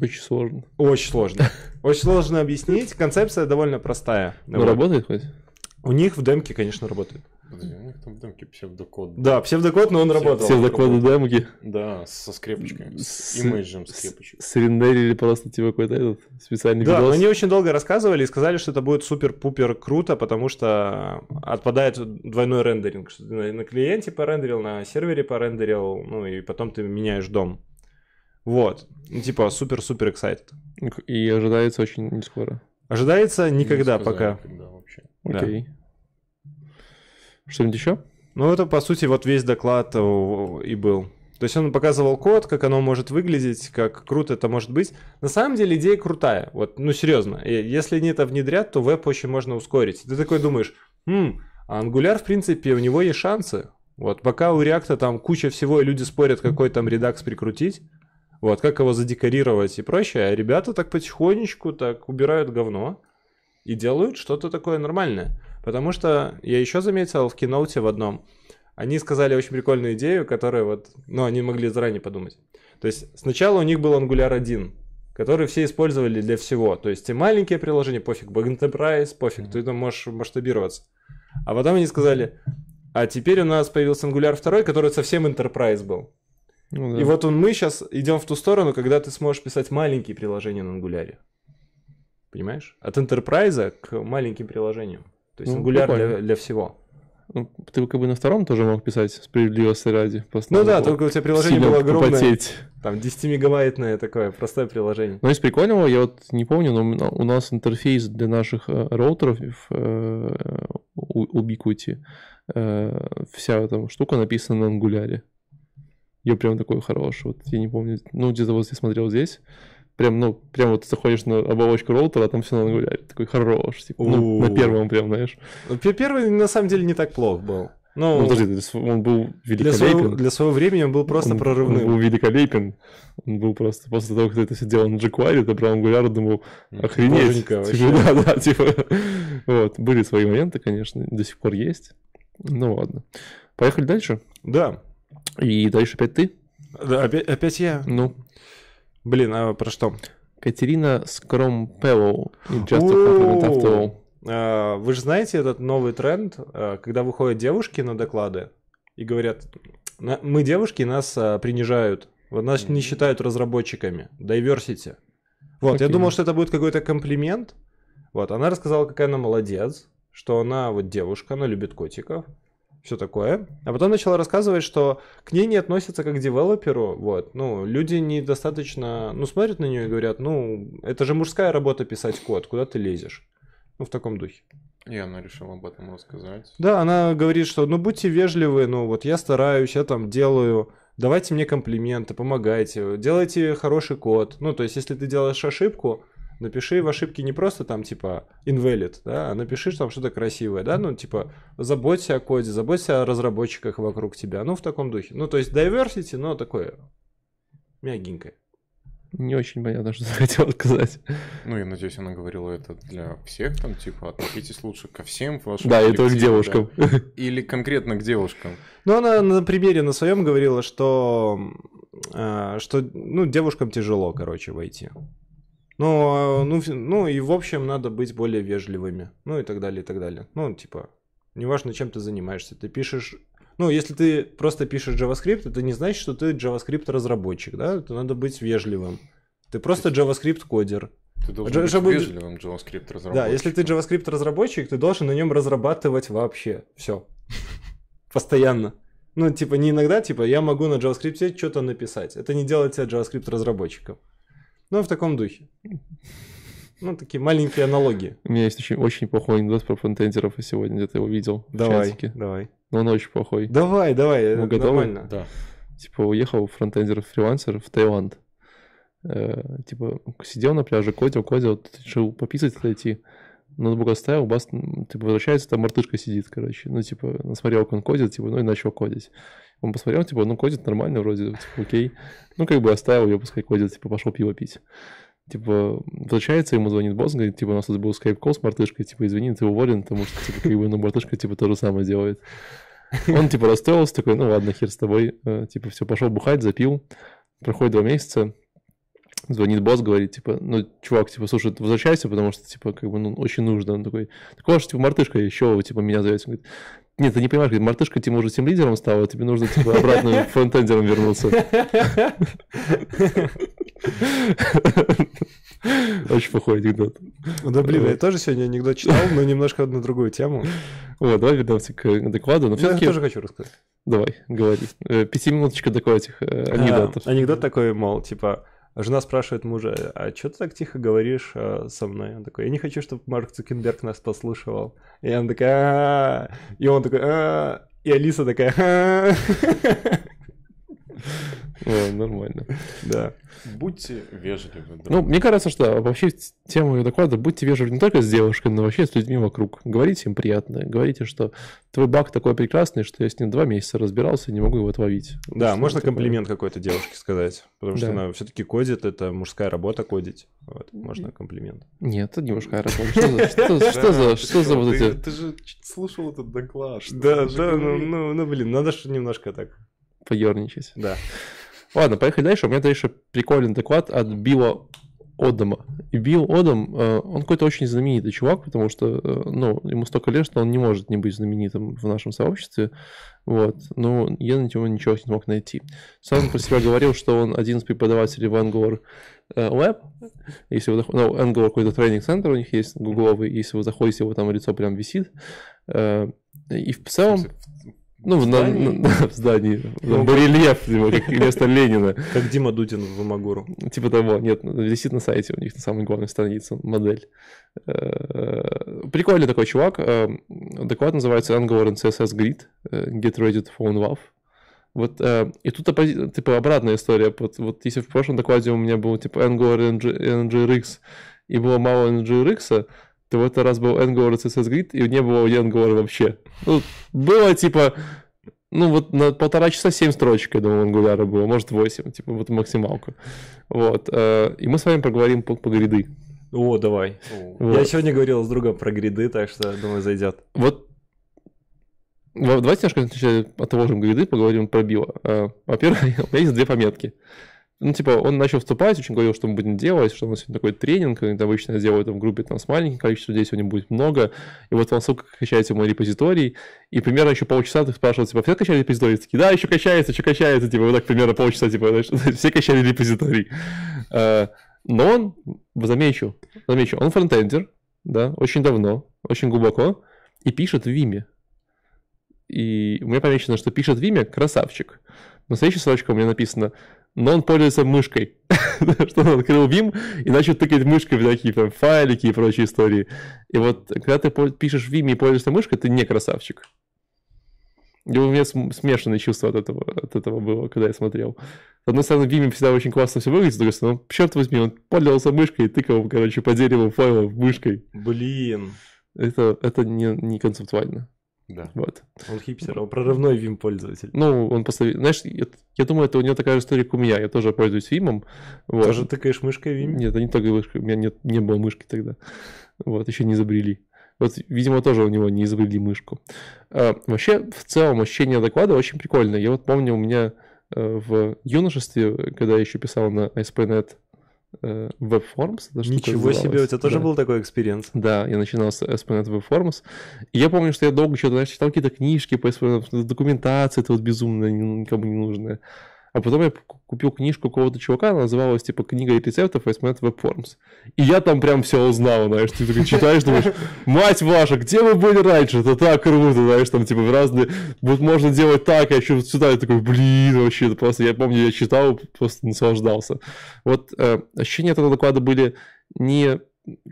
Очень сложно. Очень сложно. Очень сложно объяснить. Концепция довольно простая. Ну, Вот. работает хоть? У них в демке, конечно, работает. Подожди, у них там в демке псевдокод. Да, псевдокод, но он работал. Заклады демки Да, со скрепочками, с с- скрепочек. Срендерили просто типа какой-то этот специальный Да, видос. они очень долго рассказывали и сказали, что это будет супер-пупер круто, потому что отпадает двойной рендеринг. Что ты на на клиенте порендерил, на сервере порендерил, ну и потом ты меняешь дом. Вот. Ну, типа супер-супер excited. И ожидается очень не скоро. Ожидается никогда Не пока. Когда вообще. Да. Окей. Что-нибудь еще? Ну, это, по сути, вот весь доклад и был. То есть он показывал код, как оно может выглядеть, как круто это может быть. На самом деле идея крутая. Вот, ну, серьезно. И Если они это внедрят, то веб очень можно ускорить. Ты такой думаешь, «М, а Angular, в принципе, у него есть шансы. Вот, пока у React там куча всего, и люди спорят, какой там редакс прикрутить, вот, как его задекорировать и прочее, а ребята так потихонечку так убирают говно и делают что-то такое нормальное. Потому что я еще заметил в киноуте в одном, они сказали очень прикольную идею, которая вот, ну, они могли заранее подумать. То есть сначала у них был Angular 1, который все использовали для всего. То есть те маленькие приложения, пофиг, Enterprise, пофиг, ты там можешь масштабироваться. А потом они сказали, а теперь у нас появился Angular 2, который совсем Enterprise был. Ну, да. И вот он, мы сейчас идем в ту сторону, когда ты сможешь писать маленькие приложения на Angular. Понимаешь? От Enterprise к маленьким приложениям. То есть Ну, Angular для, прикольно. для всего. Ну, ты как бы на втором тоже мог писать справедливости ради. Просто Ну да, только у тебя приложение было огромное. попотеть. Там 10-мегабайтное такое простое приложение. Но из прикольного, я вот не помню, но у нас интерфейс для наших э, роутеров э, у Ubiquiti, э, вся эта штука написана на ангуляре. Я прям такой хороший, вот я не помню, ну где-то вот я смотрел здесь, прям, ну, прям вот заходишь на оболочку роутера, а там все на ангуляре, такой хорош, типа, ну, на первом прям, знаешь. Ну, пе- Первый на самом деле не так плох был. Ну, Ну, подожди, он был для, своего, великолепен. для своего времени он был просто он, прорывным. Он был великолепен. Он был просто после того, как ты это все делал на jQuery, ты брал Angular думал, охренеть. Боженька Типа, да, да, типа. Вот, были свои моменты, конечно, до сих пор есть. Ну ладно. Поехали дальше. Да. И дальше опять ты. Да, опять, опять я. Ну, Блин, а про что? Катерина Скромпеллоу. А, Вы же знаете этот новый тренд, а, когда выходят девушки на доклады и говорят, «На- мы девушки, нас а, принижают, вот нас не считают разработчиками, diversity. Вот, я Окей. думал, что это будет какой-то комплимент. Вот, она рассказала, какая она молодец, что она вот девушка, она любит котиков, все такое. А потом начала рассказывать, что к ней не относятся как к девелоперу, вот, ну, люди недостаточно, ну, смотрят на нее и говорят, ну, это же мужская работа писать код, куда ты лезешь? Ну, в таком духе. И она решила об этом рассказать. Да, она говорит, что ну будьте вежливы, ну вот я стараюсь, я там делаю, давайте мне комплименты, помогайте, делайте хороший код. Ну, то есть, если ты делаешь ошибку, напиши в ошибке не просто там типа invalid, да, а напиши там что-то красивое, да, ну типа заботься о коде, заботься о разработчиках вокруг тебя, ну в таком духе. Ну, то есть diversity, но такое мягенькое. Не очень понятно, что хотел сказать. Ну, я надеюсь, она говорила это для всех, там, типа, относитесь лучше ко всем вашим Да, и только к девушкам. да. Или конкретно к девушкам. Ну, она на примере на своем говорила, что, э, что ну, девушкам тяжело, короче, войти. Ну, а, ну, ну, и в общем надо быть более вежливыми. Ну, и так далее, и так далее. Ну, типа, неважно, чем ты занимаешься. Ты пишешь... Ну, если ты просто пишешь JavaScript, это не значит, что ты JavaScript-разработчик, да? Это надо быть вежливым. Ты просто JavaScript-кодер. Ты должен Же- быть чтобы- вежливым JavaScript разработчиком. Да, если ты JavaScript-разработчик, ты должен на нем разрабатывать вообще все. Постоянно. Ну, типа, не иногда, типа, я могу на JavaScript что-то написать. Это не делает тебя JavaScript-разработчиком. Ну, в таком духе. Ну, такие маленькие аналогии. У меня есть очень, очень плохой анекдот про фронтендеров, я сегодня где-то его видел в Давай, чатике. давай. Но он очень плохой. Давай, давай, это готовы? нормально. Да. Типа уехал фронтендер-фрилансер в Таиланд. Э, типа сидел на пляже, кодил, кодил, решил пописать отойти. Ноутбук оставил, бас, типа, возвращается, там мартышка сидит, короче. Ну, типа, смотрел, как он кодит, типа, ну и начал кодить. Он посмотрел, типа, ну, кодит нормально вроде, типа, окей. Ну, как бы оставил ее, пускай кодит, типа, пошел пиво пить. Типа, возвращается, ему звонит босс, говорит, типа, у нас тут был скайп-кол с мартышкой, типа, извини, ты уволен, потому что, типа, как бы, ну, мартышка, типа, то же самое делает. Он, типа, расстроился, такой, ну, ладно, хер с тобой. Э, Типа, все, пошел бухать, запил. Проходит два месяца, звонит босс, говорит, типа, ну, чувак, типа, слушай, ты возвращайся, потому что, типа, как бы, ну, очень нужно. Он такой, так у вас же, типа, мартышка еще, типа, меня зовет. Он говорит, нет, ты не понимаешь, говорит, мартышка, типа, уже тем лидером стала, тебе нужно, типа, обратно фронтендером вернуться. Очень плохой анекдот. Да блин, я тоже сегодня анекдот читал, но немножко на другую тему. Вот, давай вернемся к докладу. Но Я все-таки, тоже хочу рассказать. давай, говори. Э, Пятиминуточка такой этих э, анекдотов. А, анекдот такой, мол, типа, жена спрашивает мужа, а что ты так тихо говоришь а, со мной? Он такой, я не хочу, чтобы Марк Цукенберг нас послушивал. И она такая, и он такой, и Алиса такая. О, нормально. да. Будьте вежливы. Ну, мне кажется, что вообще тема ее доклада будьте вежливы не только с девушкой, но вообще с людьми вокруг. Говорите им приятное. Говорите, что твой баг такой прекрасный, что я с ним два месяца разбирался и не могу его отловить. Да, можно комплимент какой-то девушке сказать, потому что она все-таки кодит, это мужская работа кодить. Вот, можно комплимент. Нет, это не мужская работа. Что за, что, за- вот ты- эти... Ты же слушал этот доклад. Да, да, ну, ну, ну, блин, надо же немножко так. Поерничать. Да. Ладно, поехали дальше. У меня дальше прикольный доклад от Билла Одама. И Билл Одам, э, он какой-то очень знаменитый чувак, потому что, э, ну, ему столько лет, что он не может не быть знаменитым в нашем сообществе. Вот. Но я на него ничего не смог найти. Сам про себя говорил, что он один из преподавателей в Angular э, Lab. Если вы заходите, ну, Angular какой-то тренинг-центр у них есть, гугловый. Если вы заходите, его там лицо прям висит. И в целом... Ну, в, здании? На, на, в здании. Ну, барельеф, типа, как вместо Ленина. Как Дима Дудин в Магуру. Типа того, нет, висит на сайте у них на самой главной странице модель. Э, прикольный такой чувак. Э, доклад называется Angular and CSS Grid. Э, Get ready to in love. Вот, и тут типа обратная история. Вот, вот если в прошлом докладе у меня был типа Angular and NGRX, и было мало NGRX, то в этот раз был Angular CSS Grid, и не было Angular вообще. Ну, было типа, ну вот на полтора часа 7 строчек, я думаю, Angular было, может 8, типа вот максималку. Вот, э, и мы с вами поговорим по, по гриды. О, давай. Вот. Я сегодня говорил с другом про гриды, так что, думаю, зайдет. Вот Давайте немножко отложим гриды, поговорим про био. Э, во-первых, у меня есть две пометки. Ну, типа, он начал вступать, очень говорил, что мы будем делать, что у нас сегодня такой тренинг, это обычно я делаю в группе там с маленьким количеством людей, сегодня будет много, и вот вам ссылка качается в мой репозиторий, и примерно еще полчаса ты спрашивал, типа, все качали репозиторий? Такие, да, еще качается, еще качается, типа, вот так примерно полчаса, типа, все качали репозиторий. Э, но он, замечу, замечу, он фронтендер, да, очень давно, очень глубоко, и пишет в Виме. И у меня помечено, что пишет в Виме красавчик. Но следующая строчка у меня написано но он пользуется мышкой. что он открыл Vim и начал тыкать мышкой в такие там файлики и прочие истории. И вот когда ты пишешь в Vim и пользуешься мышкой, ты не красавчик. И у меня смешанные чувства от этого, от этого было, когда я смотрел. С одной стороны, Vim всегда очень классно все выглядит, с другой стороны, ну, черт возьми, он пользовался мышкой и тыкал, короче, по дереву файлов мышкой. Блин. Это, это не, не концептуально. Да. Вот. Он хипстер, он прорывной Vim пользователь. Ну, он поставил... Знаешь, я, я думаю, это у него такая же история, как у меня. Я тоже пользуюсь Vim. Вот. Тоже тыкаешь мышкой Vim? Нет, не только мышкой. У меня нет, не было мышки тогда. Вот, еще не изобрели. Вот, видимо, тоже у него не изобрели мышку. А, вообще, в целом, ощущение доклада очень прикольное. Я вот помню, у меня э, в юношестве, когда я еще писал на ASP.NET WebForms. Ничего себе, у тебя тоже да. был такой experience? Да, я начинал с ASP.NET WebForms. И я помню, что я долго что-то, читал какие-то книжки по ASP.NET, документация это вот безумная, никому не нужная. А потом я купил книжку какого-то чувака, она называлась типа «Книга рецептов ASP.NET Webforms». И я там прям все узнал, знаешь, ты такой читаешь, думаешь, мать ваша, где вы были раньше? Это так круто, знаешь, там типа в разные... Вот можно делать так, я еще сюда, я такой, блин, вообще, это просто, я помню, я читал, просто наслаждался. Вот э, ощущения этого доклада были не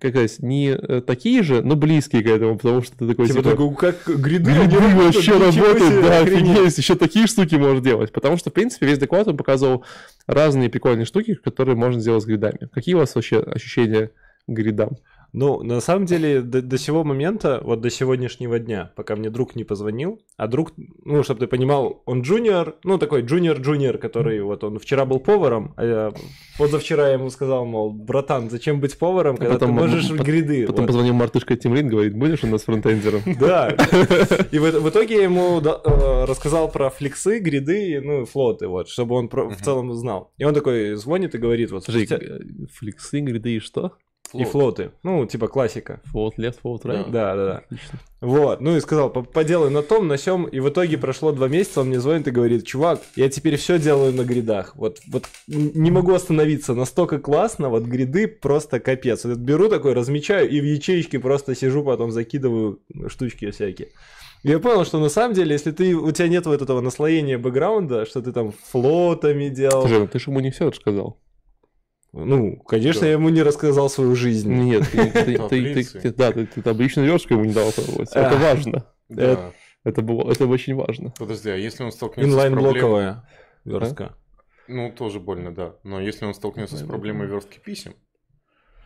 как сказать, не э, такие же, но близкие к этому, потому что ты такой... Типа, типа такой, как гриды, гриды вообще работают, да, офигеть, еще такие штуки можно делать. Потому что, в принципе, весь доклад он показывал разные прикольные штуки, которые можно сделать с гридами. Какие у вас вообще ощущения к гридам? Ну, на самом деле, до, до сего момента, вот до сегодняшнего дня, пока мне друг не позвонил, а друг, ну, чтобы ты понимал, он джуниор, ну, такой джуниор-джуниор, который вот он вчера был поваром, а я позавчера ему сказал, мол, братан, зачем быть поваром, когда а потом, ты можешь в гриды. Потом вот. позвонил Мартышка Тимрин, говорит, будешь у нас фронтендером? Да. И в итоге я ему э, рассказал про фликсы, гриды, ну, флоты, вот, чтобы он в целом знал. И он такой звонит и говорит, вот... Фликсы, гриды и что? И флоты. Ну, типа классика. Флот left, флот right. Да, да, да. Отлично. Вот. Ну и сказал, поделай на том, на сём. И в итоге прошло два месяца, он мне звонит и говорит, чувак, я теперь все делаю на гридах. Вот, вот не могу остановиться. Настолько классно, вот гриды просто капец. Вот беру такой, размечаю и в ячеечке просто сижу, потом закидываю штучки всякие. Я понял, что на самом деле, если ты, у тебя нет вот этого наслоения бэкграунда, что ты там флотами делал... Слушай, ну ты же ему не все рассказал. Ну, конечно, да. я ему не рассказал свою жизнь. Нет, ты, ты, ты, ты, да, ты, ты табличную верстку ему не дал попробовать. Это важно. Это, это было, это очень важно. Подожди, а если он столкнется с проблемой... Инлайн-блоковая верстка. Ну, тоже больно, да. Но если он столкнется с проблемой верстки писем,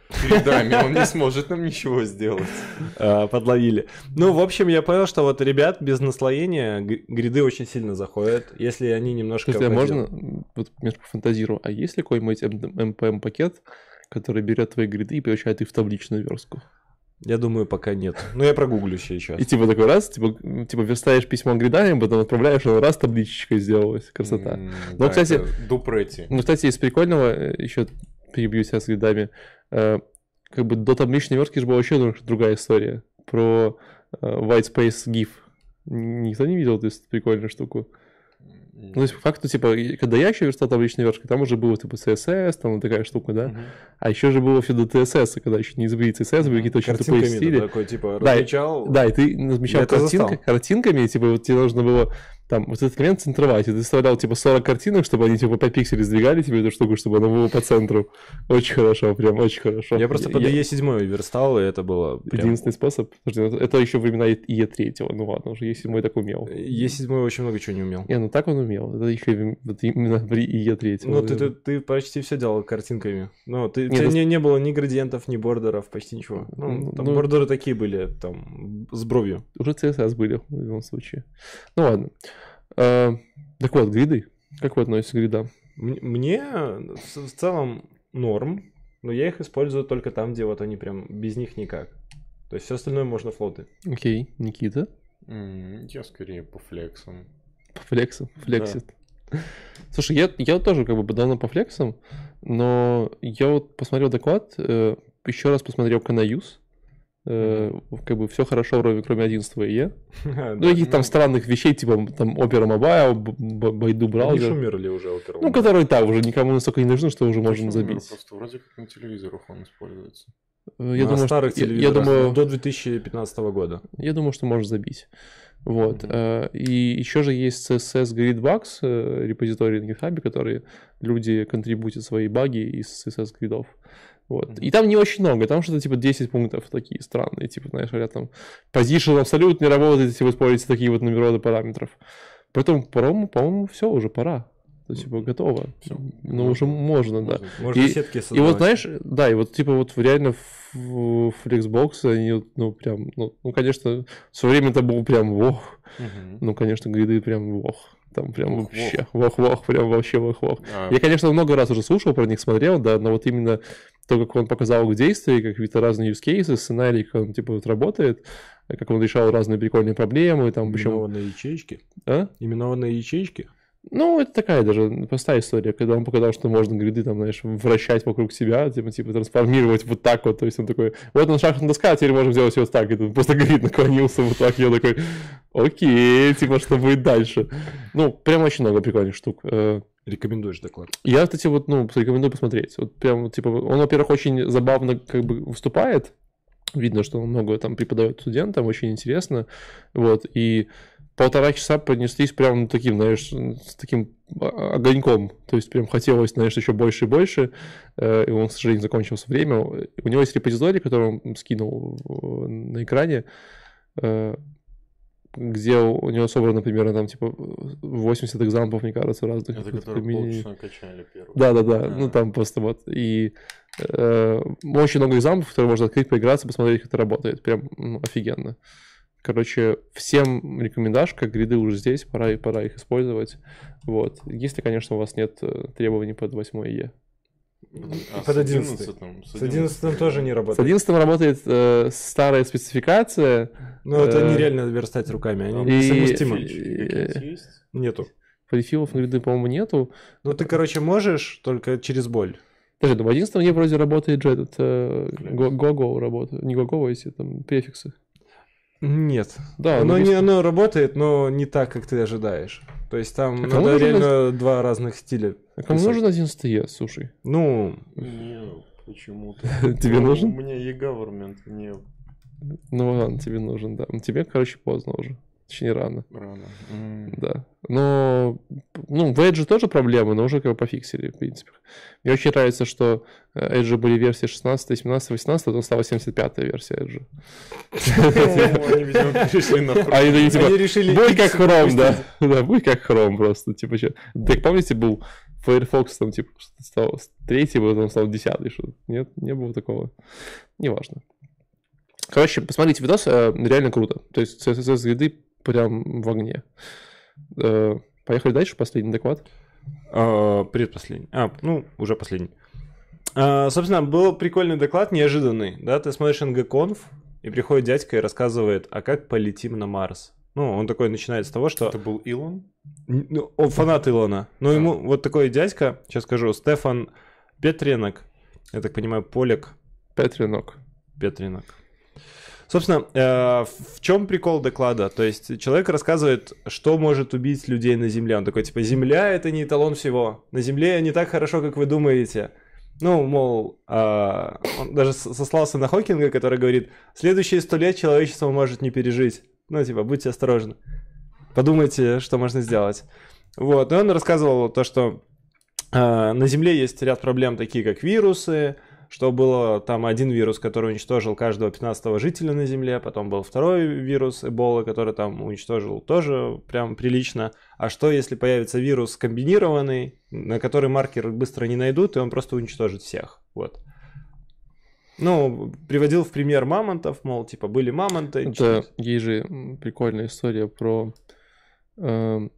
передами, он не сможет нам ничего сделать. А, подловили. Ну, в общем, я понял, что вот ребят без наслоения гриды очень сильно заходят, если они немножко... А можно, вот немножко фантазирую, а есть ли какой-нибудь MPM-пакет, который берет твои гриды и превращает их в табличную верстку? Я думаю, пока нет. Но я прогуглю сейчас. И типа такой раз, типа, типа верстаешь письмо гридами, потом отправляешь, он раз табличечкой сделалась. Красота. Mm, Но, да, кстати... Дупрети. Ну, кстати, из прикольного э, еще перебью себя с гридами. Э, как бы до табличной вертки же была вообще друг- другая история. Про э, white space GIF. Никто не видел эту прикольную штуку? Ну, то есть, по факту, типа, когда я еще верстал табличной вершкой, там уже было, типа, CSS, там такая штука, да? Мгм. А еще же было все до TSS, когда еще не изобрели CSS, были какие-то очень тупые стили. такой, типа, Да, размечал. Да, и ты это картинка- картинками, типа, вот тебе нужно было там вот этот элемент центровать, и ты вставлял, типа, 40 картинок, чтобы они, типа, по пикселю сдвигали тебе эту штуку, чтобы она была по центру. Очень хорошо, прям очень хорошо. Я просто под E7 верстал, и это было прям... Единственный способ. Подожди, ну, это еще времена Е3, ну ладно, уже Е7 так умел. E7 очень много чего не умел. Не, ну так он умел. Это еще вот именно при Е3. Ну, ты, ты, ты почти все делал картинками. Ну, ты, у Не, тебя ну- не, не было ни градиентов, ни бордеров, почти ничего. Ну, там ну- бордеры такие были, там, с бровью. Уже CSS были в любом случае. Ну ладно. А, так вот, гриды. Как вы относитесь к гридам? Мне в целом норм, но я их использую только там, где вот они прям без них никак. То есть все остальное можно флоты. Окей, Никита. М, Я скорее по флексам. По флексам. Флексит. Слушай, я, я тоже как бы давно по флексам, но я вот посмотрел доклад, э, еще раз посмотрел Канаюз. Э, как бы все хорошо, вроде кроме 11 ИЕ. Ну, каких-то там странных вещей, типа там Opera Mobile, Байду Они браузер. шумерли уже оперу. Ну, которые, да, уже никому настолько не нужны, что уже можно забить. Просто вроде как на телевизорах он используется. Э, Я На думаю, старых я- думаю, до 2015 года. Я думаю, что можно забить. Вот. Э, И еще же есть CSS Gridbugs, репозиторий на GitHub, которые люди контрибутят свои баги из CSS гридов. Вот. И там не очень много, там что-то типа 10 пунктов такие странные, типа, знаешь, говорят, там position абсолютно не работает, если вы используете такие вот номероды параметров. Поэтому, по-моему, по-моему, все, уже пора. То есть, типа, готово. Всё. Ну, уже можно, да. Можно И- сетки И создавать. вот, знаешь, да, и вот, типа, вот реально в Flexbox они, ну, прям, ну, ну, конечно, в свое время это был прям вох. Мгм. Ну, конечно, гриды прям вох. Там прям Вох-вох. вообще вох-вох, прям вообще вох-вох. А, Я, конечно, много раз уже слушал про них, смотрел, да, но вот именно то, как он показал их действия, как какие-то разные use cases, сценарии, как он, типа, вот работает, как он решал разные прикольные проблемы, там, причем... Именованные ячейки. А? Именованные ячейки. Ну, это такая даже простая история, когда он показал, что можно гриды там, знаешь, вращать вокруг себя, типа, типа трансформировать вот так вот, то есть он такой, вот он шахматная доска, а теперь можем сделать вот так, и тут просто грид наклонился вот так, и я такой, окей, типа, что будет дальше? Ну, прям очень много прикольных штук. Э, Рекомендуешь доклад. Я, кстати, вот, ну, рекомендую посмотреть. Вот прям, типа, он, во-первых, очень забавно как бы выступает, видно, что он много там преподает студентам, очень интересно, вот, и полтора часа понеслись прям таким, знаешь, с таким а- огоньком, то есть прям хотелось, знаешь, еще больше и больше, э, и он, к сожалению, закончился время. У него есть репозиторий, который он скинул на экране, э, где у него собрано примерно там типа 80 экзамплов, мне кажется, разных. Это который мини- качали первый. да, да, да. А. Ну там просто вот. И э, очень много экзамплов, которые можно открыть, поиграться, посмотреть, как это работает. Прям ну, офигенно. Короче, всем рекомендашка, гриды уже здесь, пора, пора их использовать. Вот. Если, конечно, у вас нет э, требований под 8 Е. А Под с 11. 11-м, С 11 тоже не С работает. 11 работает э, старая спецификация. Ну, это э, нереально верстать руками, они и- несовместимы. и-? Нету. Префилов на гриды, по-моему, нету. Ну, ты, короче, можешь только через боль. Подожди, ну в 11 Е вроде работает же этот э, глагол работает. Не глагол, а эти там префиксы. Нет. Да, оно, ну, не, оно работает, но не так, как ты ожидаешь. То есть там А надо реально два разных стиля. А кому писать. нужен 11 Е, слушай? Ну, Не, почему-то. Тебе Ну, нужен? У меня e-government, не Ну ладно, тебе нужен, да. Ну, Тебе, короче, поздно уже. Точнее, рано, рано. Да. Но, ну, в Edge тоже проблемы, но уже как бы пофиксили, в принципе. Мне очень нравится, что э, Edge были версии 16, 17, 18, потом стала 75-я версия Edge. Они, видимо, перешли на А это не типа, они будь как Chrome, да. Да, будь как Chrome просто. Типа. Так помните, был Firefox, там, типа, стал третий, потом стал десятый, что Нет, не было такого. Неважно. Короче, посмотрите видос, э, реально круто. То есть CSS гриды прям в огне. Э, Поехали дальше, последний доклад. А, предпоследний. А, ну, уже последний. А, собственно, был прикольный доклад, неожиданный, да, ты смотришь NGConf, и приходит дядька и рассказывает, а как полетим на Марс. Ну, он такой начинает с того, что... Это был Илон? Ну, он фанат Илона. Ну, ему вот такой дядька, сейчас скажу, Стефан Петренок, я так понимаю, Полик Петринок. Петринок. Собственно, э, в чем прикол доклада? То есть человек рассказывает, что может убить людей на Земле. Он такой, типа, Земля — это не эталон всего. На Земле не так хорошо, как вы думаете. Ну, мол, э, он даже сослался на Хокинга, который говорит, следующие сто лет человечество может не пережить. Ну, типа, будьте осторожны. Подумайте, что можно сделать. Вот, и он рассказывал то, что э, на Земле есть ряд проблем, такие как вирусы, что было там один вирус, который уничтожил каждого 15 жителя на Земле, потом был второй вирус Эбола, который там уничтожил тоже прям прилично. А что, если появится вирус комбинированный, на который маркер быстро не найдут, и он просто уничтожит всех? Вот. Ну, приводил в пример мамонтов, мол, типа, были мамонты. Чуть- есть же прикольная история про, эм,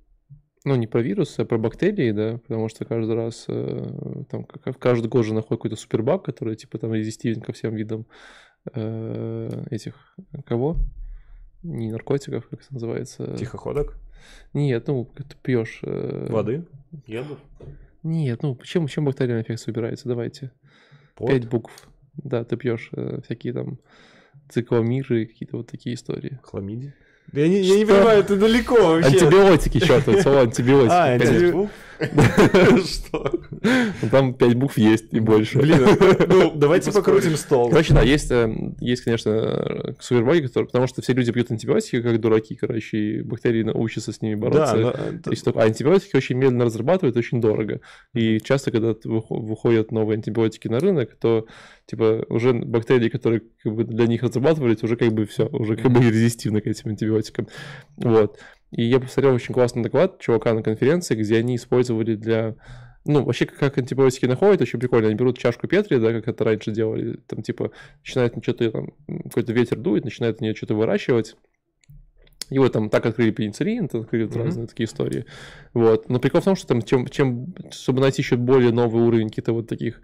ну не про вирусы, а про бактерии, да, потому что каждый раз, э, там, каждый год же находит какой-то супербак, который типа там резистивен ко всем видам э, этих, кого? Не наркотиков, как это называется? Тихоходок, Нет, ну, ты пьешь. э, воды, Яду? Нет, ну, чем, чем бактериальная инфекция убирается? Давайте. пот. Пять букв. Да, ты пьешь всякие там цикломиры, какие-то вот такие истории. Хламиди. Я не, я не понимаю, ты далеко вообще. Антибиотики слово антибиотики. А, конечно. Что? Ну, Там пять букв есть и больше. Блин, ну давайте покрутим стол. Короче, да, есть, э, есть, конечно, э, супербаги, которые, потому что все люди пьют антибиотики, как дураки, короче, и бактерии научатся с ними Да, бороться. всё такое. А антибиотики очень медленно разрабатывают, очень дорого. И часто, когда выходят новые антибиотики на рынок, то типа уже бактерии, которые как бы, для них разрабатывались, уже как бы все, уже как бы резистивны к этим антибиотикам. Вот. И я посмотрел очень классный доклад чувака на конференции, где они использовали для ну, вообще, как, как антибиотики находят, очень прикольно. Они берут чашку Петри, да, как это раньше делали, там, типа, начинает что-то какой-то ветер дует, начинает в нее что-то выращивать. Вот там так открыли пенициллин, так открыли Мгм. разные такие истории. Вот. Но прикол в том, что там, чем, чем, чтобы найти еще более новый уровень каких-то вот таких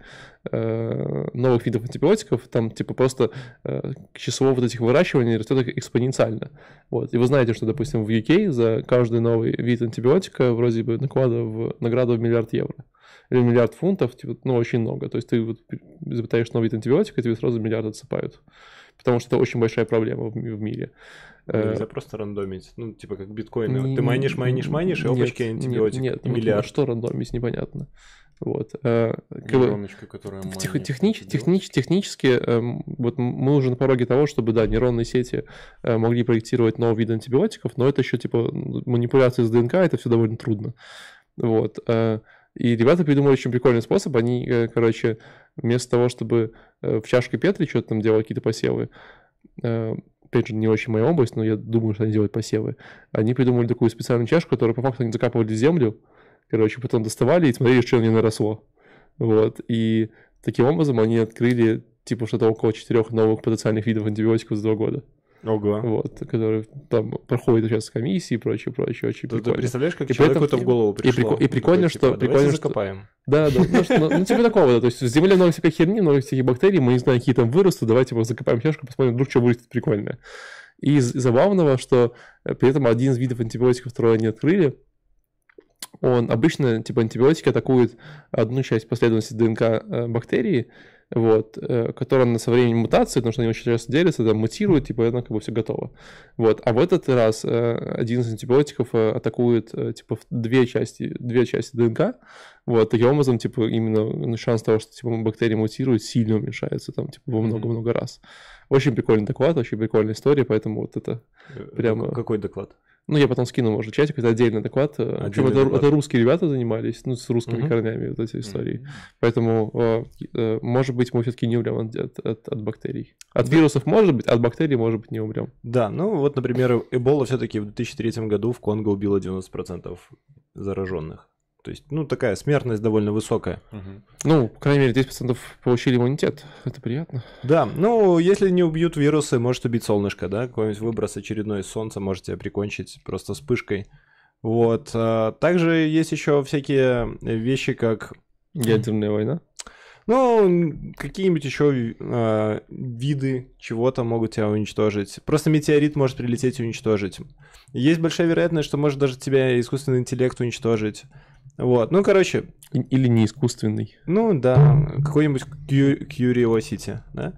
э, новых видов антибиотиков, там, типа, просто э, число вот этих выращиваний растет экспоненциально. Вот. И вы знаете, что, допустим, в UK за каждый новый вид антибиотика вроде бы наклада в награду в миллиард евро. Или миллиард фунтов, типа, ну, очень много. То есть ты вот изобретаешь новый вид антибиотика, тебе сразу миллиард отсыпают. Потому что это очень большая проблема в, в мире. Э, Нельзя просто рандомить. Ну, типа как биткоины. Вот Ты майнишь, майнишь, майнишь, и нет, опачки нет, антибиотик. Нет, вот миллиард. что рандомить, непонятно. Вот. э, Нейроночка, которая Тех- технич- технич- технически эм, вот мы уже на пороге того, чтобы, да, нейронные сети э, могли проектировать новый вид антибиотиков, но это еще типа манипуляции с ДНК, это все довольно трудно. Вот. И ребята придумали очень прикольный способ. Они, короче, вместо того, чтобы э, в чашке Петри что-то там делать, какие-то посевы, э, опять же, не очень моя область, но я думаю, что они делают посевы, они придумали такую специальную чашку, которую по факту они закапывали в землю, короче, потом доставали и смотрели, что у нее наросло. Вот. И таким образом они открыли типа что-то около четырех новых потенциальных видов антибиотиков за два года. Ого. Вот, которые там проходят сейчас комиссии и прочее, прочее, очень Ты, ты прикольно. представляешь, как И человеку это в голову и пришло? прико- и прикольно, Такой, что- типа, «Давайте прикольно, что- закопаем. Да, да, ну, что- ну, ну, типа такого, да, то есть в земле много всякой херни, много всяких бактерий, мы не знаем, какие там вырастут, давайте вот закопаем чашку, посмотрим, вдруг что вырастет прикольное. И из забавного, что э, при этом один из видов антибиотиков, который они открыли, он обычно, типа, антибиотики атакуют одну часть последовательности ДНК э, бактерии, вот, э, которая на со временем мутации, потому что они очень часто делятся, там, мутируют, типа, она как бы все готово. Вот, а в этот раз э, один из антибиотиков э, атакует, типа, две части, две части ДНК, вот, таким образом, типа, именно ну, шанс того, что, типа, бактерии мутируют, сильно уменьшается, там, типа, во много-много раз. Очень прикольный доклад, очень прикольная история, поэтому вот это... Прямо- Какой доклад? Ну, я потом скину, может, чатик, это отдельный доклад. э, В общем, Отдельный это, доклад. это русские ребята занимались, ну, с русскими Мгм. корнями вот эти истории. Мгм. Поэтому, э, э, может быть, мы все-таки не умрем от, от, от- от бактерий. От вирусов может быть, от бактерий, может быть, не умрем. Да, ну вот, например, Эбола все-таки в 2003 году в Конго убила 90% зараженных. То есть, ну, такая смертность довольно высокая. Мгм. Ну, по крайней мере, 10% получили иммунитет. Это приятно. Да, ну, если не убьют вирусы, может убить солнышко, да? Какой-нибудь выброс очередной из солнца может тебя прикончить просто вспышкой. Вот. а, Также есть еще всякие вещи, как Ядерная война. Ну, какие-нибудь еще э, виды чего-то могут тебя уничтожить. Просто метеорит может прилететь и уничтожить. Есть большая вероятность, что может даже тебя искусственный интеллект уничтожить. Вот, ну, короче, Или не искусственный. ну да, какой-нибудь Curiosity, да?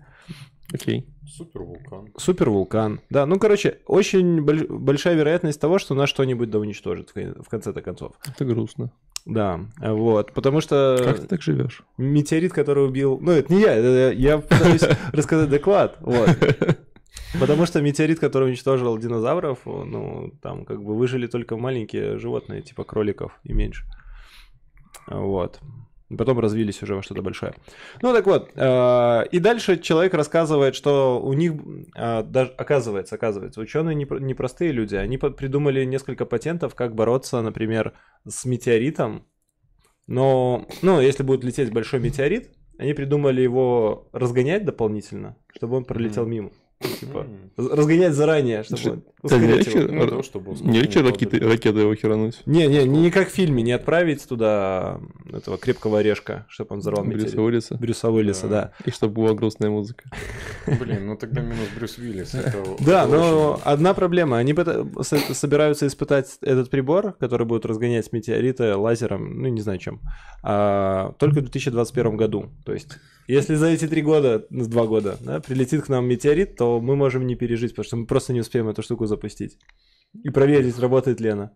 Окей. Супер вулкан. Супер вулкан. Да, ну, короче, очень боль- большая вероятность того, что нас что-нибудь да уничтожит в кон- в конце-то концов. Это грустно. Да, вот, потому что Как ты так живешь? метеорит, который убил... Ну, это не я, это я пытаюсь рассказать доклад, вот. Потому что метеорит, который уничтожил динозавров, ну, там как бы выжили только маленькие животные, типа кроликов и меньше. Вот. Потом развились уже во что-то большое. Ну так вот, э, и дальше человек рассказывает, что у них, э, даже, оказывается, оказывается, ученые не, про- не простые люди, они придумали несколько патентов, как бороться, например, с метеоритом. Но, ну, если будет лететь большой метеорит, они придумали его разгонять дополнительно, чтобы он пролетел мимо. Типа, разгонять заранее, чтобы его. Ну, да, чтобы Не легче ракеты, его херануть. Не, не, не как в фильме, не отправить туда этого крепкого орешка, чтобы он взорвал. Брюса Уиллиса. Брюса Уиллиса, Да. И чтобы была грустная музыка. Блин, ну тогда минус Брюс Уиллис. Да, но одна проблема. Они собираются испытать этот прибор, который будет разгонять метеориты лазером, ну, не знаю чем, а, только в 2021 году. То есть, если за эти три года, ну, два года, да, прилетит к нам метеорит, то мы можем не пережить, потому что мы просто не успеем эту штуку запустить. И проверить, работает ли она.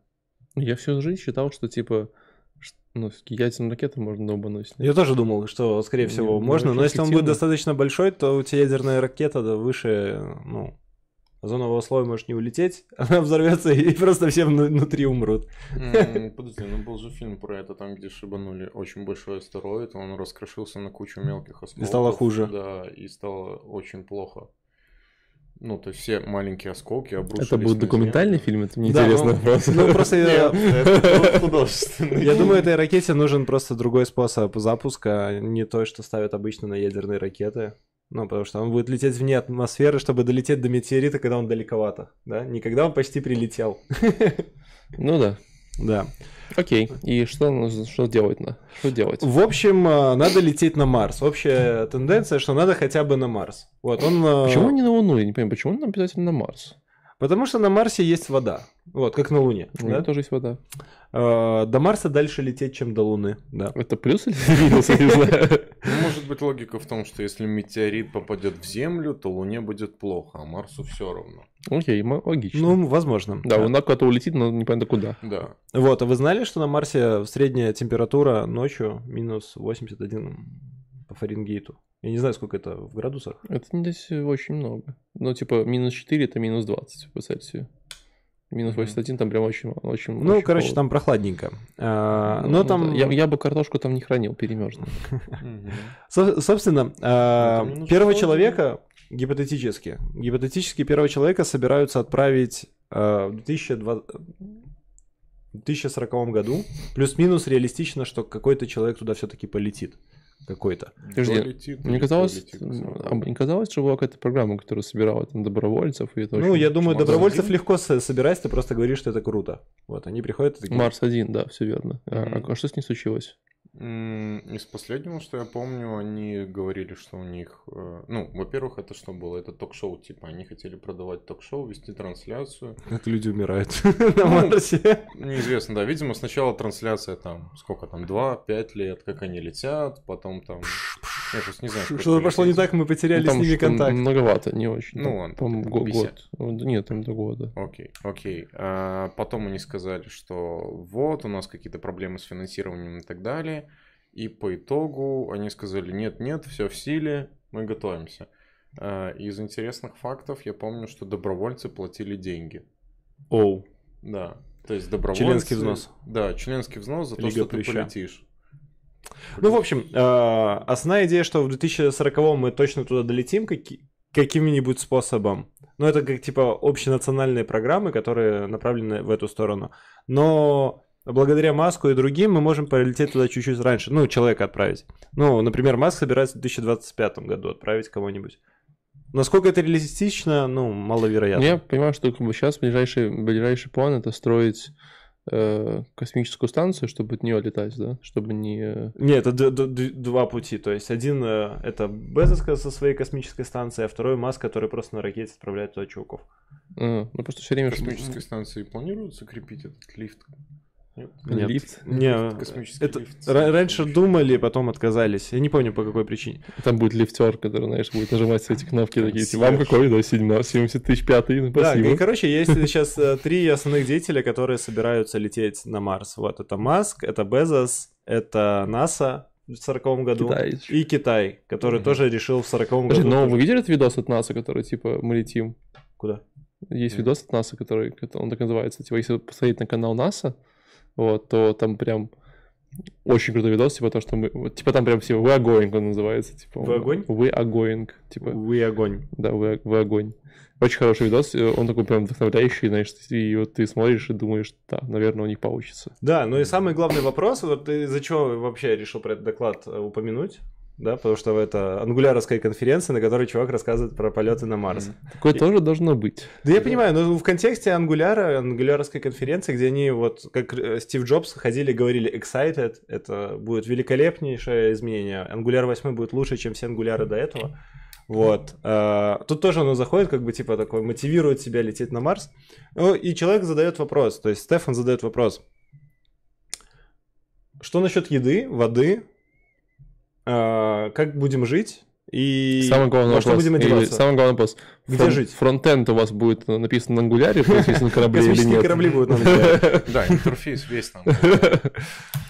Я всю жизнь считал, что типа ну, всё-таки ядерные ракеты можно долбануть. Я тоже думал, что, скорее всего, Не, можно, но если он будет достаточно большой, то у тебя ядерная ракета да, выше, ну, озонового слоя может не улететь, она взорвется и просто все вну- внутри умрут. Подожди, ну был же фильм про это, там, где шибанули очень большой астероид, он раскрошился на кучу мелких осколков. стало хуже. Да, и стало очень плохо. Ну, то есть все маленькие осколки обрушились Это будет документальный Землю. фильм? Это мне Да, интересно ну, просто. Ну, просто я, художественный. я думаю, этой ракете нужен просто другой способ запуска, а не то, что ставят обычно на ядерные ракеты. Ну, потому что он будет лететь вне атмосферы, чтобы долететь до метеорита, когда он далековато, да? Не когда он почти прилетел. Ну да. Да. Окей. И что что делать на? Что делать? В общем, э, надо лететь на Марс. Общая тенденция, что надо хотя бы на Марс. Вот он. э, Почему не на Луну? Я не понимаю, почему нам обязательно на Марс? Потому что на Марсе есть вода. Вот, как на Луне. У да? тоже есть вода. Э, До Марса дальше лететь, чем до Луны. Да. Это плюс или минус? Я не знаю. Ну, может быть логика в том, что если метеорит попадет в Землю, то Луне будет плохо, а Марсу все равно. Окей, логично. Ну, возможно. Да, Луна куда-то улетит, но непонятно куда. Да. Вот, а вы знали, что на Марсе средняя температура ночью минус 81 по Фаренгейту? Я не знаю, сколько это в градусах. Это здесь очень много. Ну, типа, минус 4 это минус 20 по Цельсию. Минус Мгм. 81 там прям очень, очень Ну, очень короче, холодно. там прохладненько. А, Ну, но ну там, да. Я, я бы картошку там не хранил, со- собственно, а, Ну, первого человека, гипотетически, гипотетически первого человека собираются отправить а, в 2020 в 2040 году. Плюс-минус реалистично, что какой-то человек туда все-таки полетит. Какой-то. Подожди, Мне казалось, пролетит, м, сам а не казалось, что была какая-то программа, которая собирала там добровольцев, и это Ну, я думаю, добровольцев один? легко со- собирать, ты просто говоришь, что это круто. Вот, они приходят и такие... Марс один, да, все верно. А- Мгм. А, что с ней случилось? Из последнего, что я помню, они говорили, что у них... э, Ну, во-первых, это что было? Это ток-шоу, типа, они хотели продавать ток-шоу, вести трансляцию. Как люди умирают на Ну, Марсе. Неизвестно, да. Видимо, сначала трансляция там, сколько там, 2-5 лет, как они летят, потом там... Я просто не знаю. Что-то пошло не так, мы потеряли Ну, с ними контакт. Многовато, не очень. Ну ладно, там го- 50. год. Нет, там до года. Окей, окей. А, потом они сказали, что вот, у нас какие-то проблемы с финансированием и так далее. И по итогу они сказали, нет-нет, все в силе, мы готовимся. А, из интересных фактов я помню, что добровольцы платили деньги. Оу. Да. То есть добровольцы... Членский взнос. Да, членский взнос за то, Лига что ты Плюща. полетишь. Ну, в общем, э, основная идея, что в 2040 мы точно туда долетим каки- каким-нибудь способом. Ну, это как типа общенациональные программы, которые направлены в эту сторону. Но благодаря Маску и другим мы можем полететь туда чуть-чуть раньше. Ну, человека отправить. Ну, например, Маск собирается в 2025 году отправить кого-нибудь. Насколько это реалистично, ну, маловероятно. Я понимаю, что как бы, сейчас ближайший, ближайший план это строить космическую станцию, чтобы от нее летать, да? Чтобы не... э, Нет, это д- д- д- два пути. То есть один э, это Безос со своей космической станцией, а второй Маск, который просто на ракете отправляет туда чуваков. а, ну просто все время... Космической станции планируют закрепить этот лифт? Нет. Лифт. Не, Космический это лифт. ра- раньше думали, потом отказались. Я не помню, по какой причине. Там будет лифтер, который, знаешь, будет нажимать все эти кнопки такие, типа, вам какой, да, 7, 70 тысяч пятый, ну, Да, спасибо. и, короче, есть сейчас э, три основных деятеля, которые собираются лететь на Марс. Вот, это Маск, это Безос, это НАСА в сороковом году. Китай. И Китай, который Мгм. тоже решил в сороковом году. но вы видели этот видос от НАСА, который, типа, мы летим? Куда? Есть Мгм. видос от НАСА, который, кото- он так называется, типа, если посмотреть на канал НАСА, вот, то там прям очень крутой видос, типа, то, что мы, вот, типа, там прям все, we are going, он называется, типа. Вы он- огонь? We are going, типа, Вы огонь. да, вы, вы огонь. Очень хороший видос, э, он такой прям вдохновляющий, знаешь, и вот ты смотришь и думаешь, да, наверное, у них получится. Да, ну и самый главный вопрос, вот ты из-за чего вообще решил про этот доклад э, упомянуть? Да, потому что это ангуляровская конференция, на которой чувак рассказывает про полеты на Марс. Такое тоже должно быть. Да я понимаю, но в контексте ангуляра, ангуляровской конференции, где они вот, как э, Стив Джобс, ходили и говорили excited, это будет великолепнейшее изменение. Ангуляр 8 будет лучше, чем все ангуляры до этого. Вот. А, Тут тоже оно заходит, как бы, типа, такой, мотивирует себя лететь на Марс. Ну, и человек задает вопрос, то есть Стефан задает вопрос. Что насчет еды, воды, А, как будем жить и Самый главный во что вопрос. будем одеваться? самый главный вопрос. Где Фрон- жить? Фронтенд у вас будет написано на ангуляре, написано на корабле или нет? корабли будут на ангуляре. Да, интерфейс весь там.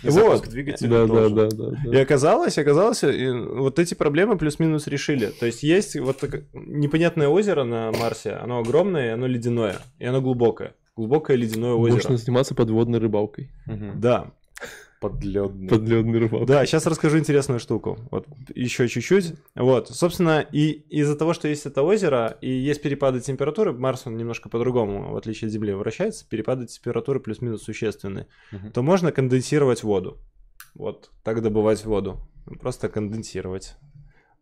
И Вот. запуск двигателя Да, да, тоже. да, да. И оказалось, оказалось, и вот эти проблемы плюс-минус решили. То есть есть вот непонятное озеро на Марсе, оно огромное, и оно ледяное, и оно глубокое. Глубокое ледяное озеро. Можно заниматься подводной рыбалкой. Да, Подлёдный. Подледной рыбалкой. да, сейчас расскажу интересную штуку. Вот еще чуть-чуть. Вот, собственно, и из-за того, что есть это озеро, и есть перепады температуры, Марс, он немножко по-другому, в отличие от Земли, вращается, перепады температуры плюс-минус существенные, Мгм. то можно конденсировать воду. Вот, так добывать воду. Просто конденсировать.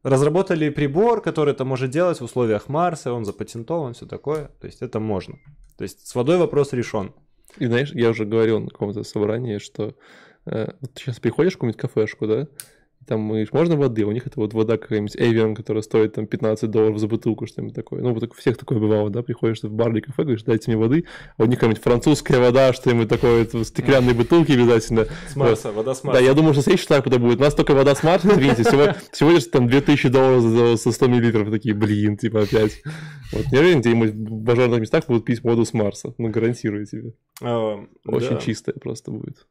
Разработали прибор, который это может делать в условиях Марса, он запатентован, все такое. То есть это можно. То есть с водой вопрос решен. И знаешь, я уже говорил на каком-то собрании, что вот сейчас приходишь в какую-нибудь кафешку, да, там говоришь, можно воды? У них это вот вода какая-нибудь Evian, которая стоит там 15 долларов за бутылку, что-нибудь такое. Ну, вот у всех такое бывало, да, приходишь в бар или кафе, говоришь, дайте мне воды, а у них какая-нибудь французская вода, что-нибудь такое, это в стеклянные бутылки обязательно. С Марса, вода с Да, Марса. я думаю, что следующий шаг это будет. У нас только вода с Марса, извините, всего, всего лишь там 2000 долларов за, за 100 миллилитров. Такие, блин, типа опять. Вот, не уверен, где-нибудь в бажарных местах будут пить воду с Марса. Ну, гарантирую тебе. А, Очень да. чистая просто будет.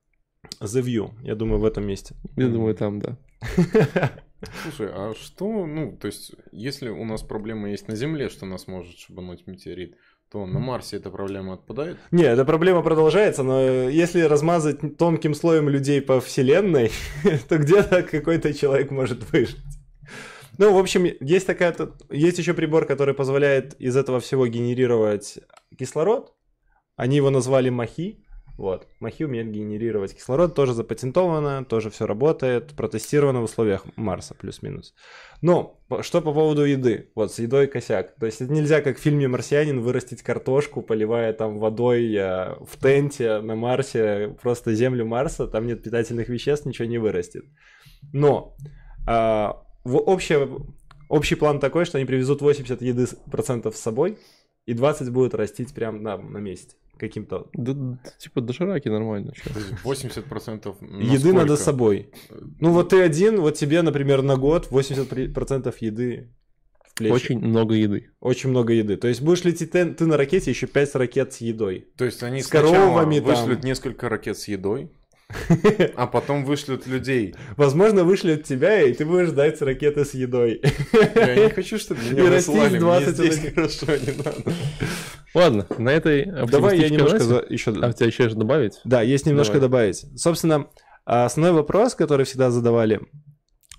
The View, я думаю, в этом месте. Я думаю, там, да. Слушай, а что, ну, то есть, если у нас проблема есть на Земле, что нас может шибануть метеорит, то на Марсе эта проблема отпадает? Не, эта проблема продолжается, но если размазать тонким слоем людей по вселенной, то где-то какой-то человек может выжить. Ну, в общем, есть такая, есть еще прибор, который позволяет из этого всего генерировать кислород. Они его назвали Махи. Вот. Махи умеет генерировать кислород, тоже запатентовано, тоже все работает, протестировано в условиях Марса, плюс-минус. Но что по поводу еды? Вот, с едой косяк. То есть это нельзя, как в фильме «Марсианин», вырастить картошку, поливая там водой э, в тенте на Марсе, просто землю Марса, там нет питательных веществ, ничего не вырастет. Но в общее, общий план такой, что они привезут 80 еды процентов с собой, и 20 будут растить прямо на, на месте каким-то Да, типа дошираки нормально. чё. То есть 80% на Еды надо с собой. Ну вот ты один, вот тебе, например, на год 80% еды в плечи. Очень много еды. Очень много еды. То есть будешь лететь ты, ты на ракете, еще 5 ракет с едой. То есть они С коровами там. вышлют несколько ракет с едой, а потом вышлют людей. Возможно, вышлют тебя, и ты будешь ждать ракеты с едой. Я не хочу, чтобы И меня растись выслали, мне 20 здесь хорошо, не надо. Ладно, на этой Давай я немножко за- еще... А у тебя еще что добавить? Да, есть немножко Давай. добавить. Собственно, основной вопрос, который всегда задавали,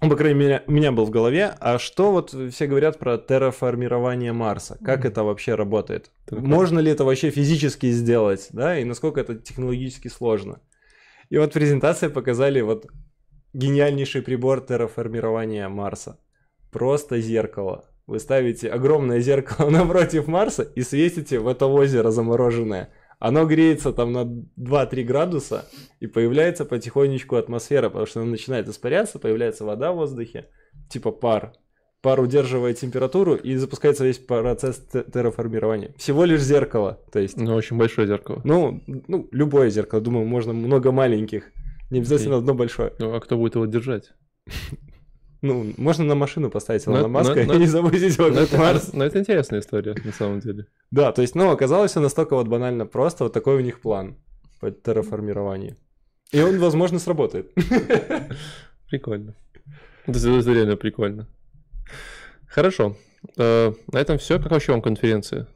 ну, по крайней мере, у меня был в голове, а что вот все говорят про терраформирование Марса? Как это вообще работает? Можно ли это вообще физически сделать, да, и насколько это технологически сложно? И вот презентация показали вот гениальнейший прибор терраформирования Марса. Просто зеркало. Вы ставите огромное зеркало напротив Марса и светите в это озеро замороженное. Оно греется там на 2-3 градуса и появляется потихонечку атмосфера, потому что она начинает испаряться, появляется вода в воздухе, типа пар. Пар удерживает температуру и запускается весь процесс те- терраформирования. Всего лишь зеркало, то есть, Ну, очень большое зеркало. ну, ну, любое зеркало, думаю, можно много маленьких, не обязательно одно большое. Ну, а кто будет его держать? Ну, можно на машину поставить Но- Илона Маска но- и не запустить его на это, Марс. ну, это интересная история, на самом деле. Да, то есть, ну, оказалось все настолько вот банально просто, вот такой у них план по терраформированию. И он, возможно, сработает. Прикольно. Это реально прикольно. Хорошо. Э, На этом все. Как вообще вам конференция?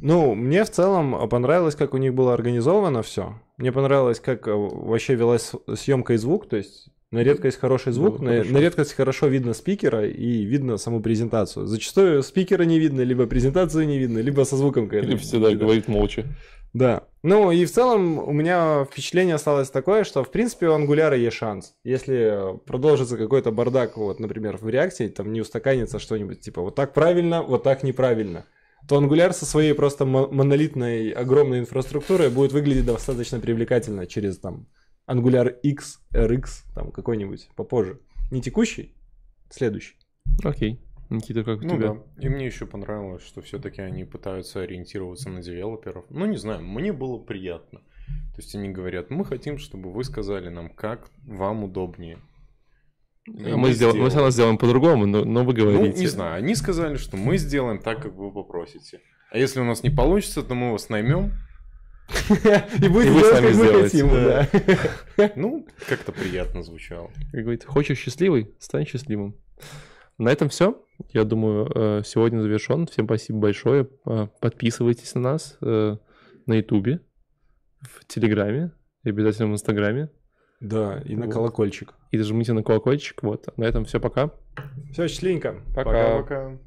Ну, мне в целом понравилось, как у них было организовано все. Мне понравилось, как э, вообще велась съемка и звук, то есть на редкость хороший звук, Было на, хорошо. на редкость хорошо видно спикера и видно саму презентацию. Зачастую спикера не видно, либо презентацию не видно, либо со звуком. Или всегда говорит молча. Да. Ну и в целом у меня впечатление осталось такое, что в принципе у ангуляра есть шанс. Если продолжится какой-то бардак, вот, например, в реакции, там не устаканится что-нибудь, типа вот так правильно, вот так неправильно, то ангуляр со своей просто мо- монолитной огромной инфраструктурой будет выглядеть достаточно привлекательно через там ангуляр X, RX, там какой-нибудь попозже. Не текущий, следующий. Окей. Никита, как у Ну тебя? да. И мне еще понравилось, что все-таки они пытаются ориентироваться на девелоперов. Ну, не знаю, мне было приятно. То есть они говорят, мы хотим, чтобы вы сказали нам, как вам удобнее. И А мы, сделаем, мы равно сделаем по-другому, но, но вы Ну, говорите. не знаю, они сказали, что мы сделаем так, как вы попросите. А если у нас не получится, то мы вас наймем. И будет делать, сами как мы хотим, да. Ну, как-то приятно звучало. Как говорит, хочешь счастливый, стань счастливым. На этом все. Я думаю, э, сегодня завершен. Всем спасибо большое. Э, Подписывайтесь на нас э, на Ютубе, в Телеграме и обязательно в Инстаграме. Да, и на Вот. колокольчик. И нажмите на колокольчик. Вот. На этом все. Пока. Все, счастливенько. Пока. Пока-пока.